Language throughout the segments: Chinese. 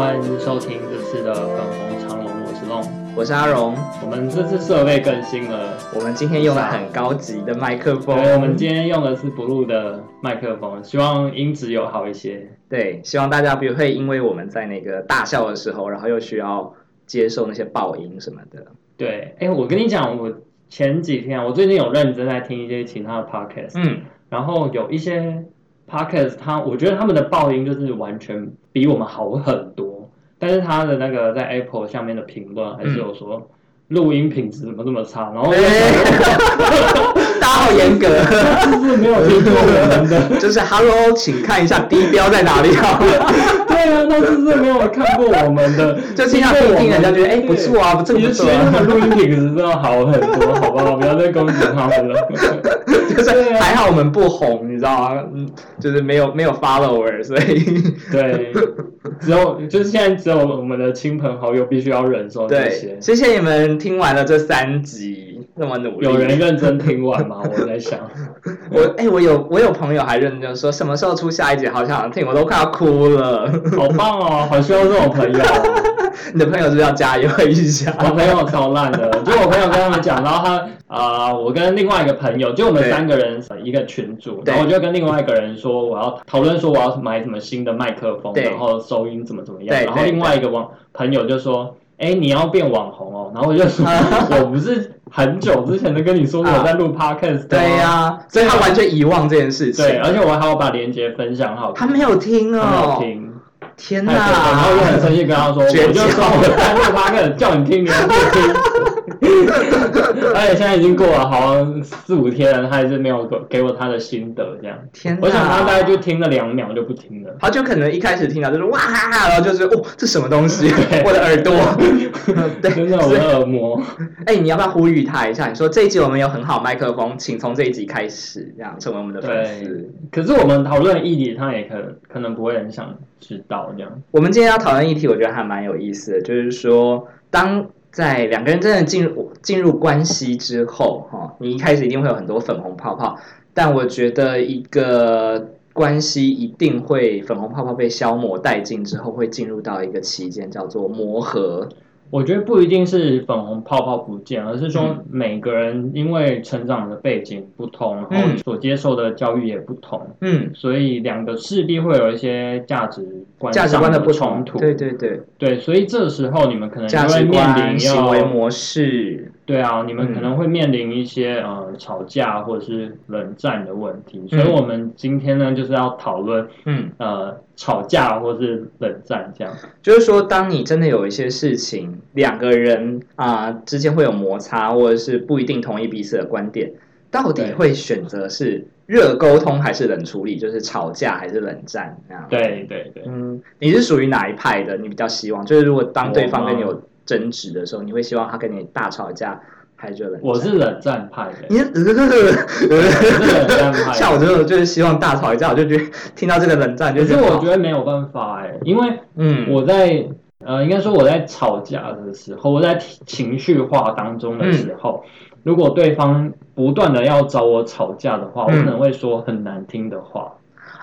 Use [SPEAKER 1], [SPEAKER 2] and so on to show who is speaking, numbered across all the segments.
[SPEAKER 1] 欢迎收听这次的粉红长龙，我是龙。
[SPEAKER 2] 我是阿荣，
[SPEAKER 1] 我们这次设备更新了，
[SPEAKER 2] 我们今天用了很高级的麦克风，
[SPEAKER 1] 对，我们今天用的是 Blue 的麦克风，希望音质有好一些。
[SPEAKER 2] 对，希望大家不会因为我们在那个大笑的时候，然后又需要接受那些爆音什么的。
[SPEAKER 1] 对，哎，我跟你讲，我前几天我最近有认真在听一些其他的 podcast，
[SPEAKER 2] 嗯，
[SPEAKER 1] 然后有一些 podcast，它我觉得他们的爆音就是完全比我们好很多，但是他的那个在 Apple 下面的评论还是有说录音品质怎么这么差，然后
[SPEAKER 2] 大家好严格，
[SPEAKER 1] 就是没有听过我们的。
[SPEAKER 2] 就是 Hello，请看一下低标在哪里好了。
[SPEAKER 1] 对啊，那是不是没有看过我们的？
[SPEAKER 2] 就听到听听人家觉得哎不错啊，这个
[SPEAKER 1] 其
[SPEAKER 2] 不错啊，
[SPEAKER 1] 实他们录音品质真的好很多，好不好？不要再攻击他们了。
[SPEAKER 2] 就是还好我们不红，你知道吗？嗯，就是没有没有 follower，所以
[SPEAKER 1] 对，只有就是现在只有我们的亲朋好友必须要忍受这
[SPEAKER 2] 对
[SPEAKER 1] 些，。
[SPEAKER 2] 谢谢你们听完了这三集那么努力。
[SPEAKER 1] 有人认真听完吗？我在想，
[SPEAKER 2] 我哎、我有我有朋友还认真说什么时候出下一集，好想听，我都快要哭了。
[SPEAKER 1] 好棒哦，好需要这种朋友哦。
[SPEAKER 2] 你的朋友是不是要加油一下？
[SPEAKER 1] 我朋友超烂的，就我朋友跟他们讲，然后他啊、我跟另外一个朋友，就我们三个人一个群组，然后我就跟另外一个人说，我要讨论说我要买什么新的麦克风，然后收音怎么怎么样，然后另外一个网朋友就说。哎，你要变网红哦？然后我就说，我不是很久之前都跟你说我在录 podcast
[SPEAKER 2] 对呀、所以他完全遗忘这件事情。
[SPEAKER 1] 对，而且我还要把链接分享好，
[SPEAKER 2] 他没有听
[SPEAKER 1] 他没有
[SPEAKER 2] 哦。
[SPEAKER 1] 听，
[SPEAKER 2] 天
[SPEAKER 1] 哪然后我就很生气跟他说，我就说我在录 podcast 叫你听，你还不听。而且现在已经过了好像四五天了，他还是没有给给我他的心得，这样。
[SPEAKER 2] 天！
[SPEAKER 1] 我想他大概就听了两秒就不听了。
[SPEAKER 2] 他就可能一开始听到就是哇，然后就是哦，这什么东西？我的耳朵。对，
[SPEAKER 1] 真的，我的耳膜。
[SPEAKER 2] 哎、你要不要呼吁他一下？你说这一集我们有很好麦克风，请从这一集开始，这样成为我们的粉丝。，
[SPEAKER 1] 可是我们讨论的议题，他也可可能不会很想知道这样。
[SPEAKER 2] 我们今天要讨论议题，我觉得还蛮有意思的，就是说，当在两个人真的进入进入关系之后，哈，你一开始一定会有很多粉红泡泡，但我觉得一个关系一定会粉红泡泡被消磨殆尽之后，会进入到一个期间叫做磨合。
[SPEAKER 1] 我觉得不一定是粉红泡泡不见，而是说
[SPEAKER 2] 嗯。
[SPEAKER 1] 每个人因为成长的背景不同，然后
[SPEAKER 2] 嗯。
[SPEAKER 1] 所接受的教育也不同，
[SPEAKER 2] 嗯，
[SPEAKER 1] 所以两个势必会有一些价值观
[SPEAKER 2] 价值观
[SPEAKER 1] 的
[SPEAKER 2] 不，
[SPEAKER 1] 冲突。
[SPEAKER 2] 对对对，
[SPEAKER 1] 对所以这时候你们可能就会面
[SPEAKER 2] 观、
[SPEAKER 1] 临
[SPEAKER 2] 行为模式，
[SPEAKER 1] 对啊，你们
[SPEAKER 2] 嗯
[SPEAKER 1] 可能会面临一些呃吵架或者是冷战的问题。所以
[SPEAKER 2] 嗯
[SPEAKER 1] 我们今天呢就是要讨论
[SPEAKER 2] 嗯。
[SPEAKER 1] 呃吵架或是冷战这样。
[SPEAKER 2] 就是说，当你真的有一些事情，两个人啊、之间会有摩擦，或者是不一定同意彼此的观点，到底会选择是热沟通还是冷处理？就是吵架还是冷战那样？，
[SPEAKER 1] 对对对，
[SPEAKER 2] 嗯，你是属于哪一派的？你比较希望，就是如果当对方跟你有争执的时候，你会希望他跟你大吵架，还是冷战？
[SPEAKER 1] 我是冷战派的。
[SPEAKER 2] 你是
[SPEAKER 1] 冷战派
[SPEAKER 2] 像我这种就是希望大吵一架，我就觉得听到这个冷战就
[SPEAKER 1] 可是我觉得没有办法哎，因为
[SPEAKER 2] 嗯，
[SPEAKER 1] 我在呃，应该说我在吵架的时候，我在情绪化当中的时候，如果对方不断的要找我吵架的话，我
[SPEAKER 2] 嗯
[SPEAKER 1] 可能会说很难听的话。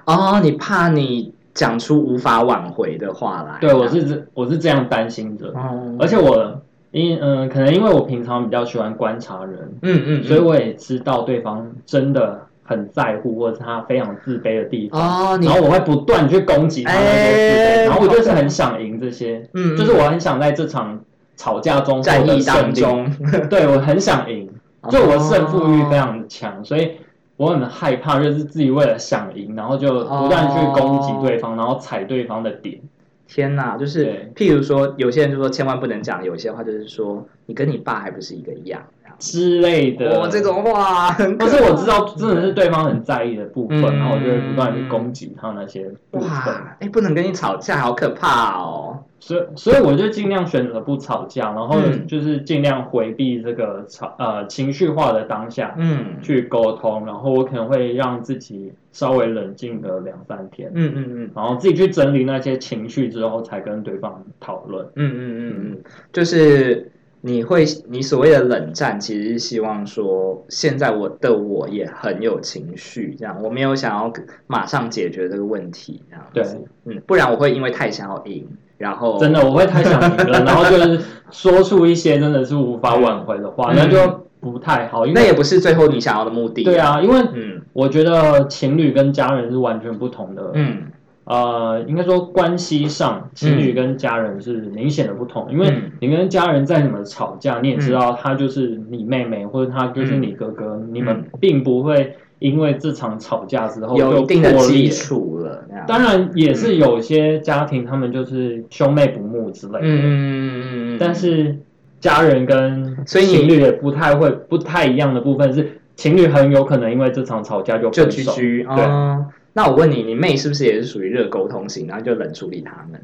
[SPEAKER 2] 哦，你怕你讲出无法挽回的话来？
[SPEAKER 1] 对我是这我是这样担心的，
[SPEAKER 2] 哦，
[SPEAKER 1] 而且我因嗯、可能因为我平常比较喜欢观察人，
[SPEAKER 2] 嗯嗯，
[SPEAKER 1] 所以我也知道对方真的很在乎，或者是他非常自卑的地方。
[SPEAKER 2] 哦，
[SPEAKER 1] 然后我会不断去攻击他那些自卑，
[SPEAKER 2] 哎。
[SPEAKER 1] 然后我就是很想赢这些，
[SPEAKER 2] 嗯，
[SPEAKER 1] 就是我很想在这场吵架中
[SPEAKER 2] 战役当中，
[SPEAKER 1] 对我很想赢，就我胜负欲非
[SPEAKER 2] 哦
[SPEAKER 1] 常强，所以我很害怕，就是自己为了想赢，然后就不断去攻击对方，然后踩对方的点。
[SPEAKER 2] 天哪，就是譬如说，有些人就说千万不能讲，有些话就是说你跟你爸还不是一个样，这样
[SPEAKER 1] 之类的，
[SPEAKER 2] 哦，这种话很可
[SPEAKER 1] 是我知道真的是对方很在意的部分，
[SPEAKER 2] 嗯。
[SPEAKER 1] 然后我就会不断地去攻击他那些部分，
[SPEAKER 2] 哇，哎，不能跟你吵架，好可怕哦。
[SPEAKER 1] 所以所以我就尽量选择不吵架，然后
[SPEAKER 2] 嗯。
[SPEAKER 1] 就是尽量回避这个吵呃情绪化的当下
[SPEAKER 2] 嗯。
[SPEAKER 1] 去沟通，然后我可能会让自己稍微冷静个两三天，
[SPEAKER 2] 嗯嗯嗯。
[SPEAKER 1] 然后自己去整理那些情绪之后，才跟对方讨论。
[SPEAKER 2] 嗯嗯嗯。嗯，就是你会你所谓的冷战，其实是希望说，现在我的我也很有情绪，这样我没有想要马上解决这个问题，这样子。
[SPEAKER 1] 对，
[SPEAKER 2] 嗯，不然我会因为太想要赢，然后
[SPEAKER 1] 真的我会太想赢了，然后就是说出一些真的是无法挽回的话，
[SPEAKER 2] 嗯
[SPEAKER 1] 那就不太好。因为
[SPEAKER 2] 那也不是最后你想要的目的。
[SPEAKER 1] 对，啊，因为
[SPEAKER 2] 嗯
[SPEAKER 1] 我觉得情侣跟家人是完全不同的。
[SPEAKER 2] 嗯
[SPEAKER 1] 呃，应该说关系上，情侣跟家人是明显的不同。因为
[SPEAKER 2] 嗯
[SPEAKER 1] 你跟家人再怎么吵架，你也知道他就是你妹妹，或者他就是你哥哥，你们并不会因为这场吵架之后就
[SPEAKER 2] 有一定的
[SPEAKER 1] 破裂
[SPEAKER 2] 基。础了。
[SPEAKER 1] 当然也是有些家庭，他们就是兄妹不睦之类的。
[SPEAKER 2] 嗯
[SPEAKER 1] 但是家人跟 情侣也不太会不太一样的部分是，情侣很有可能因为这场吵架就
[SPEAKER 2] 就
[SPEAKER 1] 分手。对，
[SPEAKER 2] 哦。那我问你，你妹是不是也是属于热沟通型，然后就冷处理他们？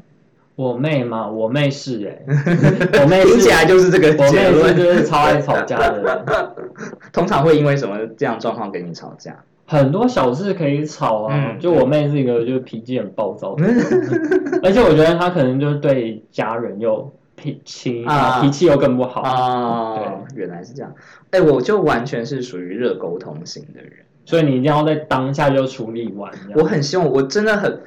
[SPEAKER 1] 我妹嘛，我妹是哎、我妹
[SPEAKER 2] 听起
[SPEAKER 1] 是
[SPEAKER 2] 来就是这个
[SPEAKER 1] 我妹是。就是超爱吵架的人，
[SPEAKER 2] 通常会因为什么这样状况跟你吵架？
[SPEAKER 1] 很多小事可以吵啊。
[SPEAKER 2] 嗯
[SPEAKER 1] 就我妹是一个就是脾气很暴躁的，而且我觉得她可能就是对家人又脾气
[SPEAKER 2] 啊
[SPEAKER 1] 脾气又更不好。
[SPEAKER 2] 对，原来是这样。哎，我就完全是属于热沟通型的人。
[SPEAKER 1] 所以你一定要在当下就处理完。
[SPEAKER 2] 我很希望，我真的很，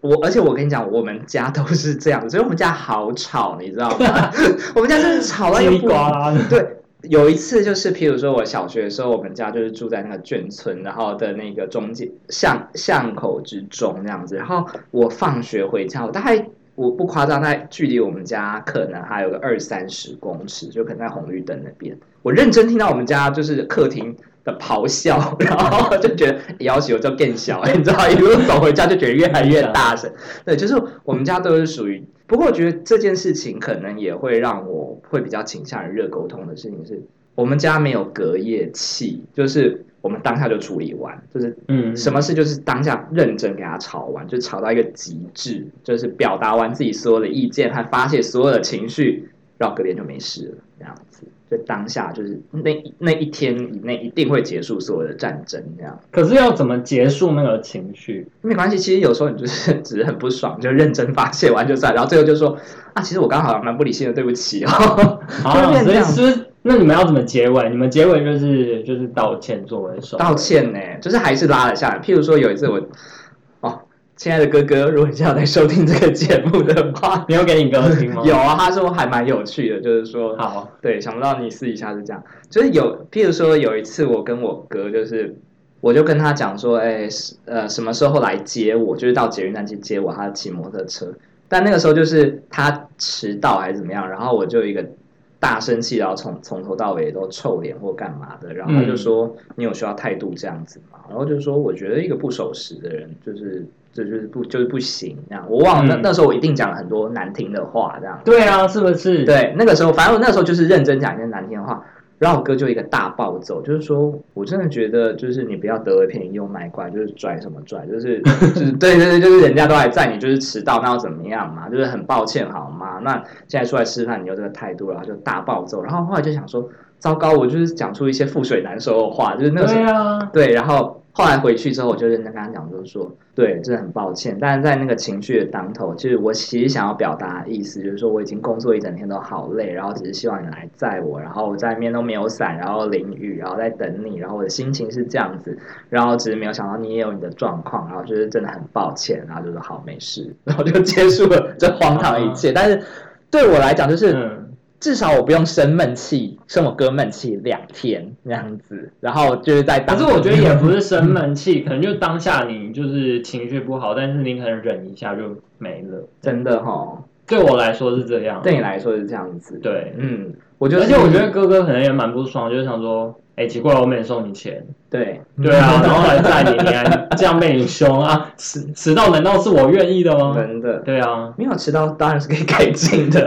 [SPEAKER 2] 我而且我跟你讲，我们家都是这样，所以我们家好吵，你知道吗？我们家真的吵到
[SPEAKER 1] 叽里
[SPEAKER 2] 一个不
[SPEAKER 1] 呱啦。
[SPEAKER 2] 对，有一次就是，譬如说我小学的时候，我们家就是住在那个眷村，然后的那个中间巷巷口之中那样子。然后我放学回家，我大概我不夸张，大概距离我们家可能还有个二三十公尺，就可能在红绿灯那边。我认真听到我们家就是客厅的咆哮，然后就觉得要求就更小，你知道，一路走回家就觉得越来越大声。对，就是我们家都是属于。不过我觉得这件事情可能也会让我会比较倾向于热沟通的事情是，我们家没有隔夜气，就是我们当下就处理完，就是
[SPEAKER 1] 嗯，
[SPEAKER 2] 什么事就是当下认真给他吵完，就吵到一个极致，就是表达完自己所有的意见和发泄所有的情绪，然后隔天就没事了，这样子。就当下就是那那一天以内一定会结束所有的战争，这样
[SPEAKER 1] 可是要怎么结束那个情绪？
[SPEAKER 2] 没关系。其实有时候你就是 只是很不爽，就认真发泄完就算，然后最后就说啊，其实我刚好蛮不理性的，对不起哦。就会
[SPEAKER 1] 啊，所以是那你们要怎么结尾？你们结尾就是就是道歉作为首
[SPEAKER 2] 道歉呢，就是还是拉了下来。譬如说有一次我，哦，亲爱的哥哥，如果你现在在收听这个节目的话，
[SPEAKER 1] 你有给你哥听吗？
[SPEAKER 2] 有啊，他说还蛮有趣的，就是说，
[SPEAKER 1] 好，
[SPEAKER 2] 对，想不到你私底下是这样，就是有，譬如说有一次我跟我哥，就是我就跟他讲说，哎，是呃，什么时候来接我，就是到捷运站去接我，他骑摩托车，但那个时候就是他迟到还是怎么样，然后我就一个大生气，然后从从头到尾都臭脸或干嘛的，然后他就说、你有需要态度这样子吗？然后就说我觉得一个不守时的人就是。这就是不就是不行，这样我忘了、那
[SPEAKER 1] 嗯
[SPEAKER 2] 那时候我一定讲了很多难听的话，这样
[SPEAKER 1] 对啊，是不是？，
[SPEAKER 2] 对，那个时候，反正我那时候就是认真讲一些难听的话，然后我哥就一个大暴走，就是说我真的觉得，就是你不要得了便宜又卖乖，就是拽什么拽，就是 就是对对对，就是人家都还在，你就是迟到，那要怎么样嘛？就是很抱歉好吗？那现在出来吃饭，你有这个态度，然后就大暴走，然后后来就想说，糟糕，我就是讲出一些覆水难收的话，就是那个时候
[SPEAKER 1] 对啊，
[SPEAKER 2] 对，然后后来回去之后，我就认真跟他讲，就是说，对，真的很抱歉，但是在那个情绪的当头，就是我其实想要表达的意思，就是说我已经工作一整天都好累，然后只是希望你来载我，然后我在面都没有伞，然后淋雨，然后在等你，然后我的心情是这样子，然后只是没有想到你也有你的状况，然后就是真的很抱歉，然后就说好没事，然后就结束了这荒唐一切。但是对我来讲，就是。
[SPEAKER 1] 嗯，
[SPEAKER 2] 至少我不用生闷气，生我哥闷气两天那样子，然后就是在当。
[SPEAKER 1] 可是我觉得也不是生闷气，可能就当下你就是情绪不好，但是你可能忍一下就没了。
[SPEAKER 2] 真的哈，
[SPEAKER 1] 对我来说是这样，
[SPEAKER 2] 对你来说是这样子。
[SPEAKER 1] 对，
[SPEAKER 2] 嗯，我觉得，
[SPEAKER 1] 而且我觉得哥哥可能也蛮不爽，就是想说，哎，奇怪，我没送你钱，
[SPEAKER 2] 对
[SPEAKER 1] 对啊，然后来载你，你还这样被你凶啊？迟迟到难道是我愿意的吗？
[SPEAKER 2] 真的
[SPEAKER 1] 对啊，
[SPEAKER 2] 没有迟到当然是可以改进的。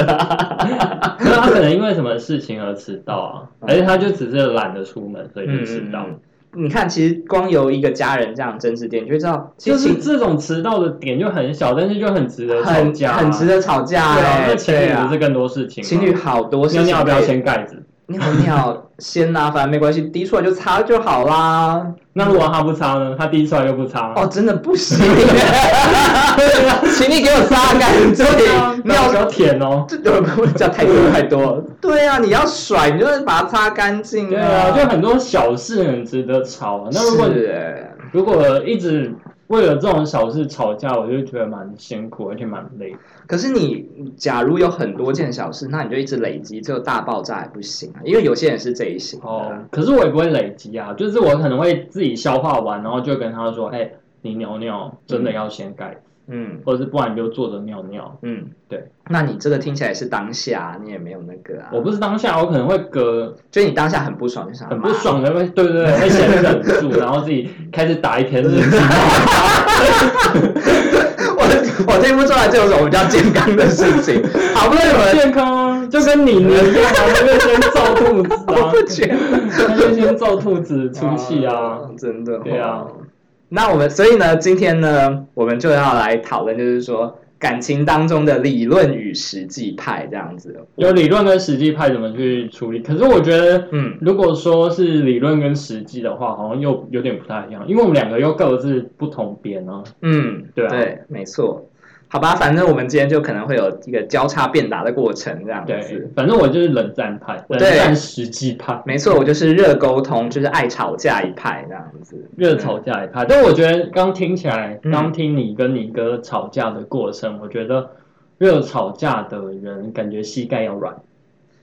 [SPEAKER 1] 可是他可能因为什么事情而迟到啊，而且他就只是懒得出门，所以就迟到。
[SPEAKER 2] 嗯你看，其实光由一个家人这样争执点，你就会知道，其实
[SPEAKER 1] 就是这种迟到的点就很小，但是就很值得吵
[SPEAKER 2] 很
[SPEAKER 1] 架啊，
[SPEAKER 2] 很值得吵架
[SPEAKER 1] 对啊，
[SPEAKER 2] 哎。
[SPEAKER 1] 那情侣不是更多事情吗？
[SPEAKER 2] 情侣好多事情
[SPEAKER 1] 尿尿要不要
[SPEAKER 2] 可以
[SPEAKER 1] 掀盖子？
[SPEAKER 2] 尿尿先啦，反正没关系，滴出来就擦就好啦。
[SPEAKER 1] 那如果他不擦呢？他滴出来又不擦，
[SPEAKER 2] 哦，真的不行，请你给我擦干净尿
[SPEAKER 1] 尿要舔哦。
[SPEAKER 2] 这有不讲太多太多。对啊，你要甩，你就是把它擦干净
[SPEAKER 1] 对啊，就很多小事很值得吵啊。那如果如果一直为了这种小事吵架，我就觉得蛮辛苦，而且蛮累。
[SPEAKER 2] 可是你假如有很多件小事，那你就一直累积，这个大爆炸也不行啊。因为有些人是这一型。
[SPEAKER 1] 哦，可是我也不会累积啊，就是我可能会自己消化完，然后就跟他说：“哎、你尿尿真的要先盖子，
[SPEAKER 2] 嗯
[SPEAKER 1] 或者是不然你就坐着尿尿。
[SPEAKER 2] 嗯，
[SPEAKER 1] 对。
[SPEAKER 2] 那你这个听起来是当下，你也没有那个啊。
[SPEAKER 1] 我不是当下，我可能会隔
[SPEAKER 2] 就你当下很不爽，就想
[SPEAKER 1] 很不爽的，会对对对，会先忍住，然后自己开始打一篇日记。
[SPEAKER 2] 我我听不出来这有什么比较健康的事情。好不容易
[SPEAKER 1] 健康啊，就跟你你一样啊，他就先揍兔子
[SPEAKER 2] 我
[SPEAKER 1] 啊
[SPEAKER 2] 不，觉得
[SPEAKER 1] 他就先揍兔子出气啊。
[SPEAKER 2] 哦真的、
[SPEAKER 1] 对啊。
[SPEAKER 2] 那我们所以呢，今天呢，我们就要来讨论，就是说感情当中的理论与实际派这样子。
[SPEAKER 1] 有理论跟实际派怎么去处理？可是我觉得，
[SPEAKER 2] 嗯
[SPEAKER 1] 如果说是理论跟实际的话，好像又有点不太一样，因为我们两个又各自不同边啊。
[SPEAKER 2] 嗯，
[SPEAKER 1] 对啊
[SPEAKER 2] 对，没错。好吧，反正我们今天就可能会有一个交叉辩答的过程，这样
[SPEAKER 1] 对
[SPEAKER 2] 子。，
[SPEAKER 1] 反正我就是冷战派，冷战实际派，
[SPEAKER 2] 没错，我就是热沟通，就是爱吵架一派这样子。
[SPEAKER 1] 热吵架一派。但我觉得刚听起来，
[SPEAKER 2] 嗯
[SPEAKER 1] 刚听你跟你哥吵架的过程，我觉得热吵架的人感觉膝盖要软。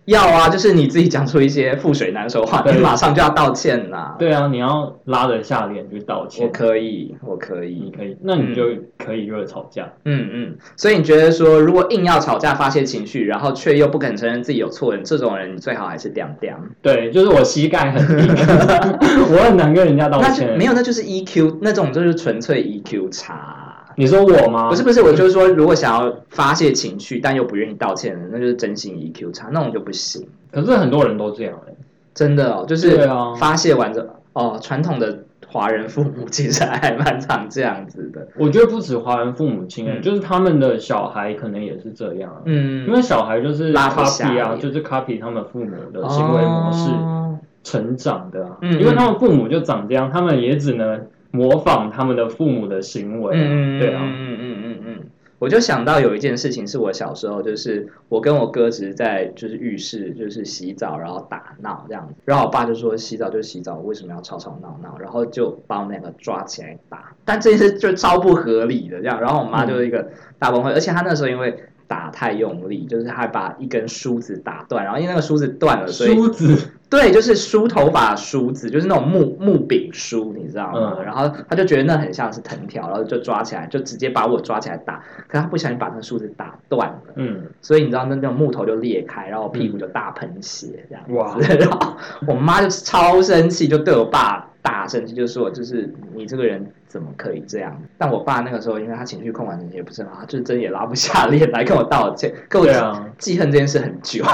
[SPEAKER 2] 要啊，就是你自己讲出一些覆水难收话，你马上就要道歉啦。
[SPEAKER 1] 对啊，你要拉得下脸去道歉我。
[SPEAKER 2] 可以，我可以你。
[SPEAKER 1] 可以，那你就可以热吵架。
[SPEAKER 2] 嗯嗯，所以你觉得说，如果硬要吵架发泄情绪，然后却又不肯承认自己有错这种人你最好还是凉凉。
[SPEAKER 1] 对，就是我膝盖很硬，我很难跟人家道
[SPEAKER 2] 那就
[SPEAKER 1] 歉。
[SPEAKER 2] 没有，那就是 EQ，那种就是纯粹 EQ 差。
[SPEAKER 1] 你说我吗？
[SPEAKER 2] 不是不是，我就是说，如果想要发泄情绪，但又不愿意道歉的，那就是真心 EQ 差，那种就不行。
[SPEAKER 1] 可是很多人都这样哎、
[SPEAKER 2] 真的哦，就是发泄完之后，哦，传统的华人父母 其实还蛮常这样子的。
[SPEAKER 1] 我觉得不止华人父母亲哎、
[SPEAKER 2] 嗯
[SPEAKER 1] 就是他们的小孩可能也是这样啊。
[SPEAKER 2] 嗯，
[SPEAKER 1] 因为小孩就是
[SPEAKER 2] 拉不下
[SPEAKER 1] copy 啊，就是 copy 他们父母的行为模式
[SPEAKER 2] 哦
[SPEAKER 1] 成长的、啊，
[SPEAKER 2] 嗯
[SPEAKER 1] 因为他们父母就长这样，他们也只能模仿他们的父母的行为、啊，
[SPEAKER 2] 嗯，
[SPEAKER 1] 对啊，
[SPEAKER 2] 嗯嗯嗯嗯嗯，我就想到有一件事情是我小时候，就是我跟我哥只是在就是浴室就是洗澡，然后打闹这样子，然后我爸就说洗澡就洗澡，为什么要吵吵闹闹？然后就把我们两个抓起来打，但这件事就超不合理的这样，然后我妈就是一个大崩溃，而且她那时候因为。打太用力，就是她还把一根梳子打断，然后因为那个梳子断了，所以
[SPEAKER 1] 梳子，
[SPEAKER 2] 对，就是梳头发梳子，就是那种木木柄梳，你知道吗？
[SPEAKER 1] 嗯
[SPEAKER 2] 然后他就觉得那很像是藤条，然后就抓起来，就直接把我抓起来打。可他不小心把那梳子打断了，
[SPEAKER 1] 嗯，
[SPEAKER 2] 所以你知道那那种木头就裂开，然后我屁股就大喷血这样子。
[SPEAKER 1] 哇
[SPEAKER 2] 然后我妈就超生气，就对我爸大声气，就说就是你这个人怎么可以这样？但我爸那个时候，因为他情绪控管能力也不是很好，他就真也拉不下脸来跟我道歉，跟我
[SPEAKER 1] 对啊，
[SPEAKER 2] 记恨这件事很久。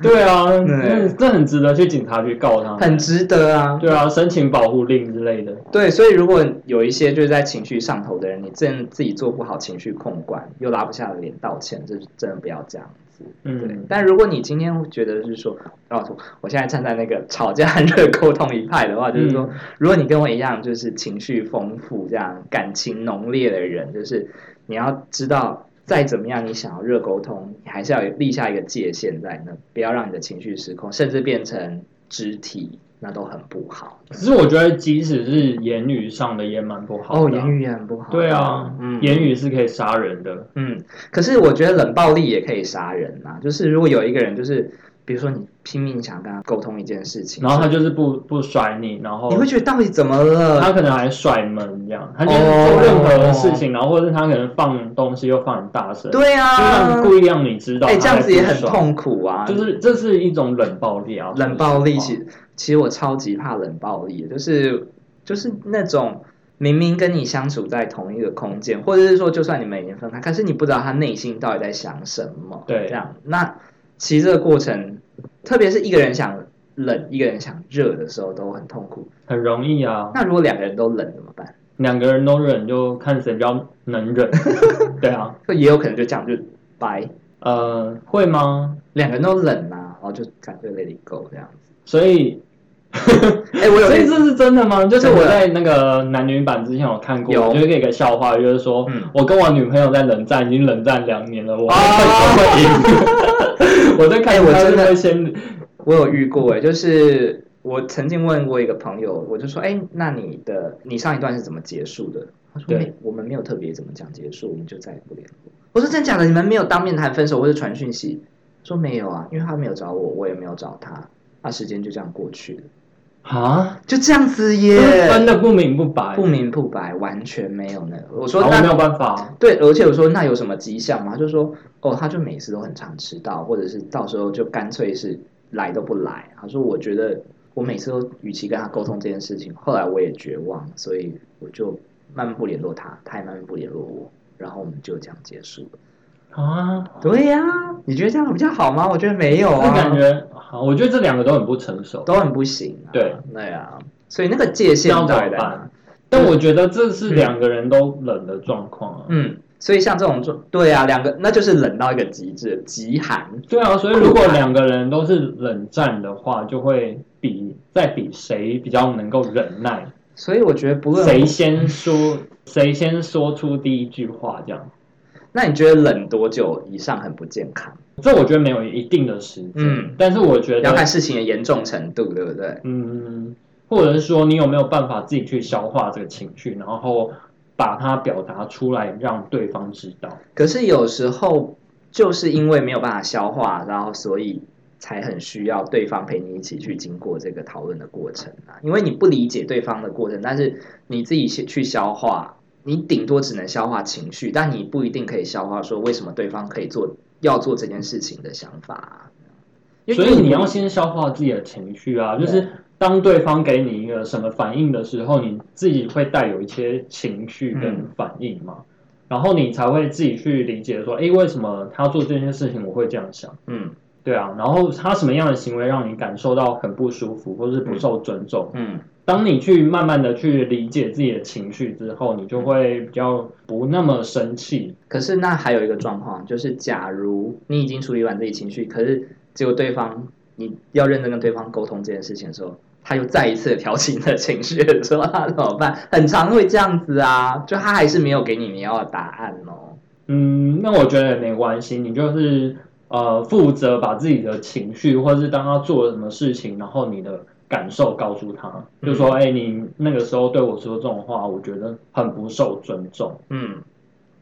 [SPEAKER 1] 对啊，
[SPEAKER 2] 对
[SPEAKER 1] 这这很值得去警察局告他，
[SPEAKER 2] 很值得啊，
[SPEAKER 1] 对啊，申请保护令之类的，
[SPEAKER 2] 对，所以如果有一些就是在情绪上头的人，你真自己做不好情绪控管，又拉不下脸道歉，这真的不要这样子。对
[SPEAKER 1] 嗯，，
[SPEAKER 2] 但如果你今天觉得是说，哦，我现在站在那个吵架和热沟通一派的话，就是说，如果你跟我一样，就是情绪丰富、这样感情浓烈的人，就是你要知道，再怎么样，你想要热沟通，你还是要有立下一个界限在那，不要让你的情绪失控，甚至变成肢体，那都很不好。
[SPEAKER 1] 可是我觉得即使是言语上的也蛮不好啊
[SPEAKER 2] 哦，言语也很不好。
[SPEAKER 1] 对啊，
[SPEAKER 2] 嗯，
[SPEAKER 1] 言语是可以杀人的，
[SPEAKER 2] 嗯，可是我觉得冷暴力也可以杀人啊、就是如果有一个人，就是比如说你拼命想跟他沟通一件事情，
[SPEAKER 1] 然后他就是不不甩你，然后
[SPEAKER 2] 你会觉得到底怎么了？
[SPEAKER 1] 他可能还甩门这样，他就是做任何事情，然后或者是他可能放东西又放很大声，
[SPEAKER 2] 对
[SPEAKER 1] 就
[SPEAKER 2] 啊
[SPEAKER 1] 让，故意让你知道，
[SPEAKER 2] 哎、这样子也很
[SPEAKER 1] 痛，
[SPEAKER 2] 苦啊。
[SPEAKER 1] 就是这是一种冷暴力啊，
[SPEAKER 2] 冷暴力，其
[SPEAKER 1] 实
[SPEAKER 2] 其实我超级怕冷暴力，就是就是那种明明跟你相处在同一个空间，或者是说就算你们已经分开，可是你不知道他内心到底在想什么。
[SPEAKER 1] 对。
[SPEAKER 2] 这样。那其实这个过程，特别是一个人想冷，一个人想热的时候都很痛苦。
[SPEAKER 1] 很容易啊，
[SPEAKER 2] 那如果两个人都冷怎么办？
[SPEAKER 1] 两个人都忍，就看谁比较能忍，对啊，
[SPEAKER 2] 也有可能就这样就掰，
[SPEAKER 1] 呃，会吗？
[SPEAKER 2] 两个人都冷啊，然后就干脆 let it go 这样子。
[SPEAKER 1] 所以。
[SPEAKER 2] 哎、我有
[SPEAKER 1] 所以这是真的吗？就是我在那个男女版之前有看过，
[SPEAKER 2] 有
[SPEAKER 1] 就是一个笑话，就是说、
[SPEAKER 2] 嗯
[SPEAKER 1] 我跟我女朋友在冷战，已经冷战两年了，我会赢。我在看，
[SPEAKER 2] 哎我真的我有遇过哎，就是我曾经问过一个朋友，我就说，哎，那你的你上一段是怎么结束的？他说，
[SPEAKER 1] 对
[SPEAKER 2] 没，我们没有特别怎么讲结束，我们就再也不联络。我说真假的？你们没有当面谈分手或者传讯息？说没有啊，因为他没有找我，我也没有找他，那时间就这样过去了，
[SPEAKER 1] 啊，
[SPEAKER 2] 就这样子耶，
[SPEAKER 1] 分的不明不白，
[SPEAKER 2] 不明不白，完全没有那个。我说
[SPEAKER 1] 好，
[SPEAKER 2] 那
[SPEAKER 1] 我没有办法，
[SPEAKER 2] 对，而且我说那有什么迹象吗？他就说哦，他就每次都很常迟到，或者是到时候就干脆是来都不来。他说我觉得我每次都与其跟他沟通这件事情，后来我也绝望，所以我就慢慢不联络他，他也慢慢不联络我，然后我们就这样结束了。
[SPEAKER 1] 啊，
[SPEAKER 2] 对呀、你觉得这样比较好吗？我觉得没有
[SPEAKER 1] 这
[SPEAKER 2] 啊，
[SPEAKER 1] 感觉好，我觉得这两个都很不成熟，
[SPEAKER 2] 都很不行、啊。
[SPEAKER 1] 对，
[SPEAKER 2] 对啊，所以那个界限
[SPEAKER 1] 这样怎
[SPEAKER 2] 到底在哪
[SPEAKER 1] 么办？？但我觉得这是两个人都冷的状况啊。
[SPEAKER 2] 嗯，所以像这种状，对啊，两个那就是冷到一个极致，极寒。
[SPEAKER 1] 对啊，所以如果两个人都是冷战的话，就会比在比谁比较能够忍耐，
[SPEAKER 2] 所以我觉得不论
[SPEAKER 1] 谁先说谁先说出第一句话，这样。
[SPEAKER 2] 那你觉得冷多久以上很不健康？
[SPEAKER 1] 这我觉得没有一定的时间，
[SPEAKER 2] 嗯
[SPEAKER 1] 但是我觉得，
[SPEAKER 2] 要看事情的严重程度，对不对？
[SPEAKER 1] 嗯，或者是说你有没有办法自己去消化这个情绪，然后把它表达出来，让对方知道。
[SPEAKER 2] 可是有时候就是因为没有办法消化，然后所以才很需要对方陪你一起去经过这个讨论的过程啊。因为你不理解对方的过程，但是你自己去去消化，你顶多只能消化情绪，但你不一定可以消化说为什么对方可以做要做这件事情的想法。啊、
[SPEAKER 1] 所以你要先消化自己的情绪啊，就是当对方给你一个什么反应的时候，你自己会带有一些情绪跟
[SPEAKER 2] 嗯。
[SPEAKER 1] 反应嘛，然后你才会自己去理解说，诶，为什么他做这件事情我会这样想？
[SPEAKER 2] 嗯
[SPEAKER 1] 对啊，然后他什么样的行为让你感受到很不舒服，或是不受尊重？
[SPEAKER 2] 嗯
[SPEAKER 1] 当你去慢慢的去理解自己的情绪之后，你就会比较不那么生气。
[SPEAKER 2] 可是那还有一个状况，就是假如你已经处理完自己情绪，可是结果对方你要认真跟对方沟通这件事情的时候，他又再一次地挑起你的情绪的时候，那怎么办？很常会这样子啊，就他还是没有给你你要的答案哦。
[SPEAKER 1] 嗯，那我觉得也没关系，你就是呃负责把自己的情绪，或者是当他做了什么事情，然后你的感受告诉他，就说，哎、你那个时候对我说这种话，我觉得很不受尊重。
[SPEAKER 2] 嗯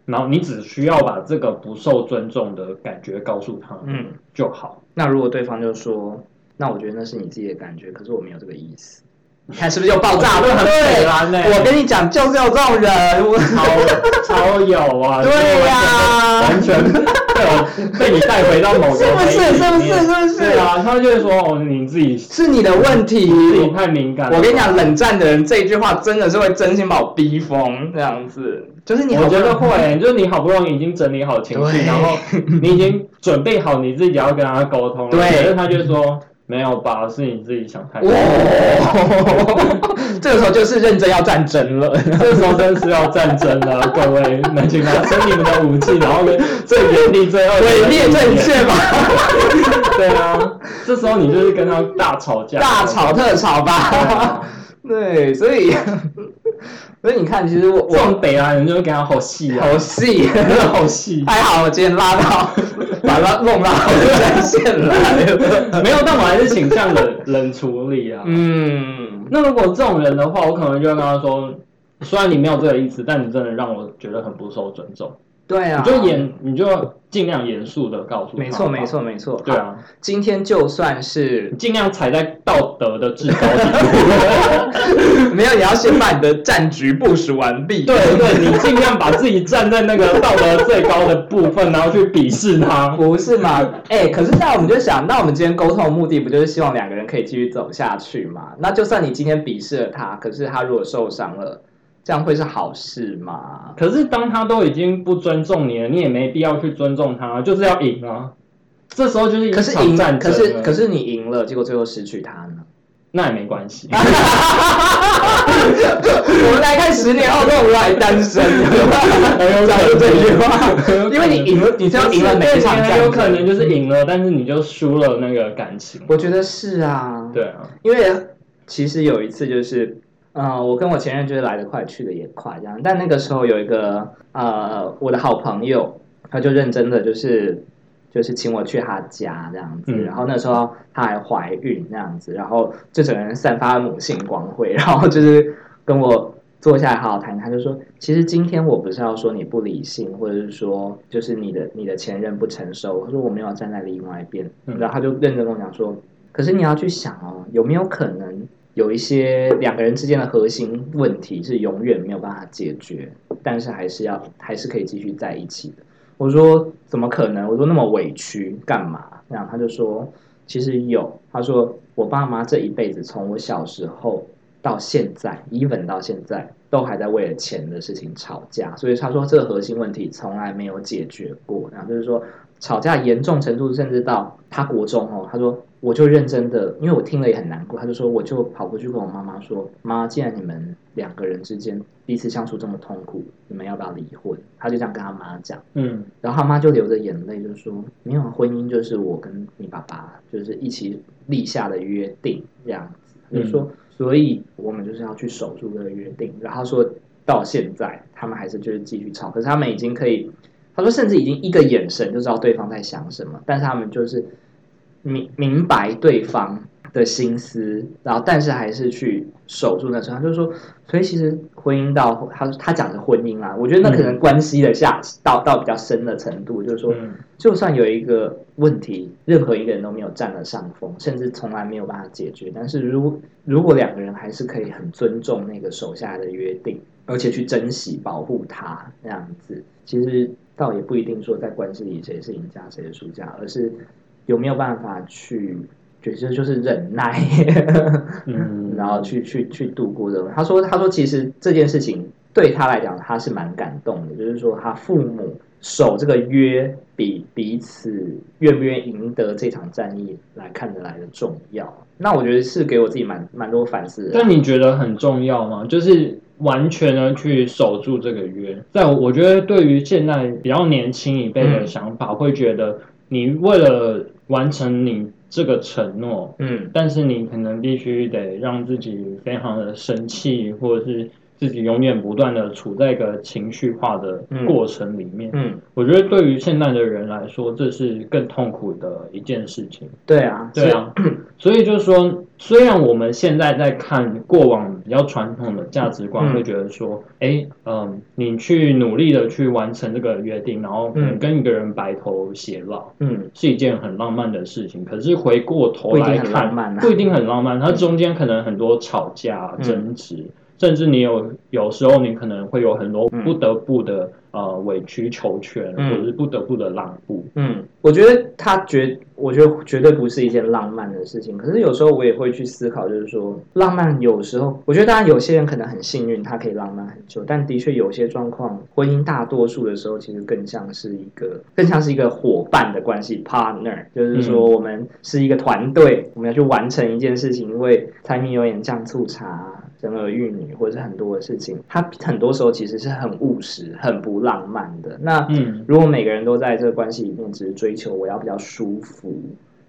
[SPEAKER 1] 然后你只需要把这个不受尊重的感觉告诉他，
[SPEAKER 2] 嗯，
[SPEAKER 1] 就好。
[SPEAKER 2] 那如果对方就说，那我觉得那是你自己的感觉，可是我没有这个意思。你看是不是又爆炸了？
[SPEAKER 1] 很北蓝呢、
[SPEAKER 2] 我跟你讲，就是要这种人，我
[SPEAKER 1] 超超有啊！
[SPEAKER 2] 对呀
[SPEAKER 1] 完全被我被你带回到某个
[SPEAKER 2] 是不是 是不是是不是
[SPEAKER 1] 对啊，他就会说哦，你自己
[SPEAKER 2] 是你的问题。
[SPEAKER 1] 自己太敏感。
[SPEAKER 2] 我跟你讲，冷战的人这一句话真的是会真心把我逼疯，这样子。就是你
[SPEAKER 1] 我觉得会，就是你好不容易已经整理好情绪，然后你已经准备好你自己要跟他沟通了，
[SPEAKER 2] 对
[SPEAKER 1] 可是他就说没有吧，是你自己想太多。
[SPEAKER 2] 哇，这个时候就是认真要战争了。
[SPEAKER 1] 这时候真的是要战争了，各位，那请拿出你们的武器，然后跟最严厉、最恶劣的
[SPEAKER 2] 伪灭正确吧，
[SPEAKER 1] 对啊，这时候你就是跟他大吵架，
[SPEAKER 2] 大吵特吵吧。对，所以所以你看，其实我
[SPEAKER 1] 这种
[SPEAKER 2] 我
[SPEAKER 1] 北兰人就会跟他好细啊，
[SPEAKER 2] 好细，
[SPEAKER 1] 真的好细。
[SPEAKER 2] 还好我今天拉到把它弄拉到战线来。
[SPEAKER 1] 没有，但我还是倾向冷冷处理啊。
[SPEAKER 2] 嗯，
[SPEAKER 1] 那如果这种人的话，我可能就会跟他说，虽然你没有这个意思，但你真的让我觉得很不受尊重。
[SPEAKER 2] 对啊，
[SPEAKER 1] 你就严，你就尽量严肃的告诉他。
[SPEAKER 2] 没错，没错，。没错。
[SPEAKER 1] 对啊，
[SPEAKER 2] 今天就算是
[SPEAKER 1] 尽量踩在道德的制高点。
[SPEAKER 2] 没有，你要先把你的战局部署完毕。
[SPEAKER 1] 对对，你尽量把自己站在那个道德最高的部分，然后去鄙视他。
[SPEAKER 2] 不是嘛？哎、可是这样我们就想，那我们今天沟通的目的不就是希望两个人可以继续走下去吗？那就算你今天鄙视了他，可是他如果受伤了，这样会是好事吗？
[SPEAKER 1] 可是当他都已经不尊重你了，你也没必要去尊重他，就是要赢啊。这时候就是一
[SPEAKER 2] 可是赢，可是
[SPEAKER 1] 了
[SPEAKER 2] 可是你赢了，结果最后失去他呢？
[SPEAKER 1] 那也没关系。
[SPEAKER 2] 我们来看十年后，跟我们来单身，讲出这句话，因为你赢了，你只要赢了每一场战，
[SPEAKER 1] 有可能就是赢了，但是你就输了那个感情。
[SPEAKER 2] 我觉得是啊，
[SPEAKER 1] 对啊，
[SPEAKER 2] 因为其实有一次就是，呃，我跟我前任就是来得快去的也快这样，但那个时候有一个呃我的好朋友，他就认真的就是就是请我去他家这样子，
[SPEAKER 1] 嗯。
[SPEAKER 2] 然后那时候她还怀孕那样子，然后就整个人散发母性光辉，然后就是跟我坐下来好好谈，他就说，其实今天我不是要说你不理性，或者是说就是你的你的前任不成熟，他说我没有站在另外一边，
[SPEAKER 1] 嗯。
[SPEAKER 2] 然后他就认真跟我讲说，可是你要去想哦，有没有可能有一些两个人之间的核心问题是永远没有办法解决，但是还是要还是可以继续在一起的。我说怎么可能？我说那么委屈干嘛？这样他就说其实有。他说我爸妈这一辈子从我小时候到现在，even 到现在都还在为了钱的事情吵架，所以他说这个核心问题从来没有解决过。然后就是说吵架严重程度甚至到他国中哦，他说我就认真的，因为我听了也很难过，他就说我就跑过去跟我妈妈说，妈，既然你们两个人之间彼此相处这么痛苦，你们要不要离婚？他就这样跟他妈讲。
[SPEAKER 1] 嗯
[SPEAKER 2] 然后他妈就流着眼泪，就说：“没有，婚姻就是我跟你爸爸就是一起立下的约定，这样子。”就说，所以我们就是要去守住这个约定。然后说到现在，他们还是就是继续吵，可是他们已经可以，他说甚至已经一个眼神就知道对方在想什么，但是他们就是明明白对方的心思，然后但是还是去守住那时候，他就说，所以其实婚姻到他他讲的婚姻啊，我觉得那可能关系的下到到比较深的程度，就是说，
[SPEAKER 1] 嗯。
[SPEAKER 2] 就算有一个问题，任何一个人都没有占了上风，甚至从来没有办法解决，但是如如果两个人还是可以很尊重那个手下的约定，而且去珍惜保护他那样子，其实倒也不一定说在关系里谁是赢家谁是输家，而是有没有办法去。就是就是忍耐，
[SPEAKER 1] 嗯，
[SPEAKER 2] 然后去去去度过的。他说，他说其实这件事情对他来讲，他是蛮感动的，就是说他父母守这个约，比彼此愿不愿意赢得这场战役来看得来的重要。那我觉得是给我自己蛮蛮多反思的。
[SPEAKER 1] 但你觉得很重要吗？就是完全的去守住这个约。在我我觉得，对于现在比较年轻一辈的想法，会觉得你为了完成你这个承诺，
[SPEAKER 2] 嗯。
[SPEAKER 1] 但是你可能必须得让自己非常的生气，或者是自己永远不断的处在一个情绪化的过程里面。
[SPEAKER 2] 嗯，
[SPEAKER 1] 我觉得对于现在的人来说，这是更痛苦的一件事情。
[SPEAKER 2] 对啊，
[SPEAKER 1] 对啊，所以就是说，虽然我们现在在看过往比较传统的价值观，
[SPEAKER 2] 嗯
[SPEAKER 1] 会觉得说，哎，嗯，你去努力的去完成这个约定，然后可能
[SPEAKER 2] 嗯
[SPEAKER 1] 跟一个人白头偕老，
[SPEAKER 2] 嗯
[SPEAKER 1] 是一件很浪漫的事情。可是回过头来
[SPEAKER 2] 不一定很浪
[SPEAKER 1] 看，
[SPEAKER 2] 漫啊
[SPEAKER 1] 不一定很浪漫，它中间可能很多吵架、
[SPEAKER 2] 嗯
[SPEAKER 1] 争执。甚至你有有时候你可能会有很多
[SPEAKER 2] 嗯
[SPEAKER 1] 不得不的、呃委曲求全，
[SPEAKER 2] 嗯
[SPEAKER 1] 或者是不得不的让步。
[SPEAKER 2] 嗯，我觉得他绝，我觉得绝对不是一件浪漫的事情。可是有时候我也会去思考，就是说，浪漫有时候，我觉得当然有些人可能很幸运，他可以浪漫很久，但的确有些状况，婚姻大多数的时候，其实更像是一个，更像是一个伙伴的关系 （partner），就是说我们是一个团队，我们要去完成一件事情，因为柴米油盐酱醋茶。生儿育女，或者是很多的事情，它很多时候其实是很务实、很不浪漫的。那
[SPEAKER 1] 嗯
[SPEAKER 2] 如果每个人都在这个关系里面只是追求我要比较舒服，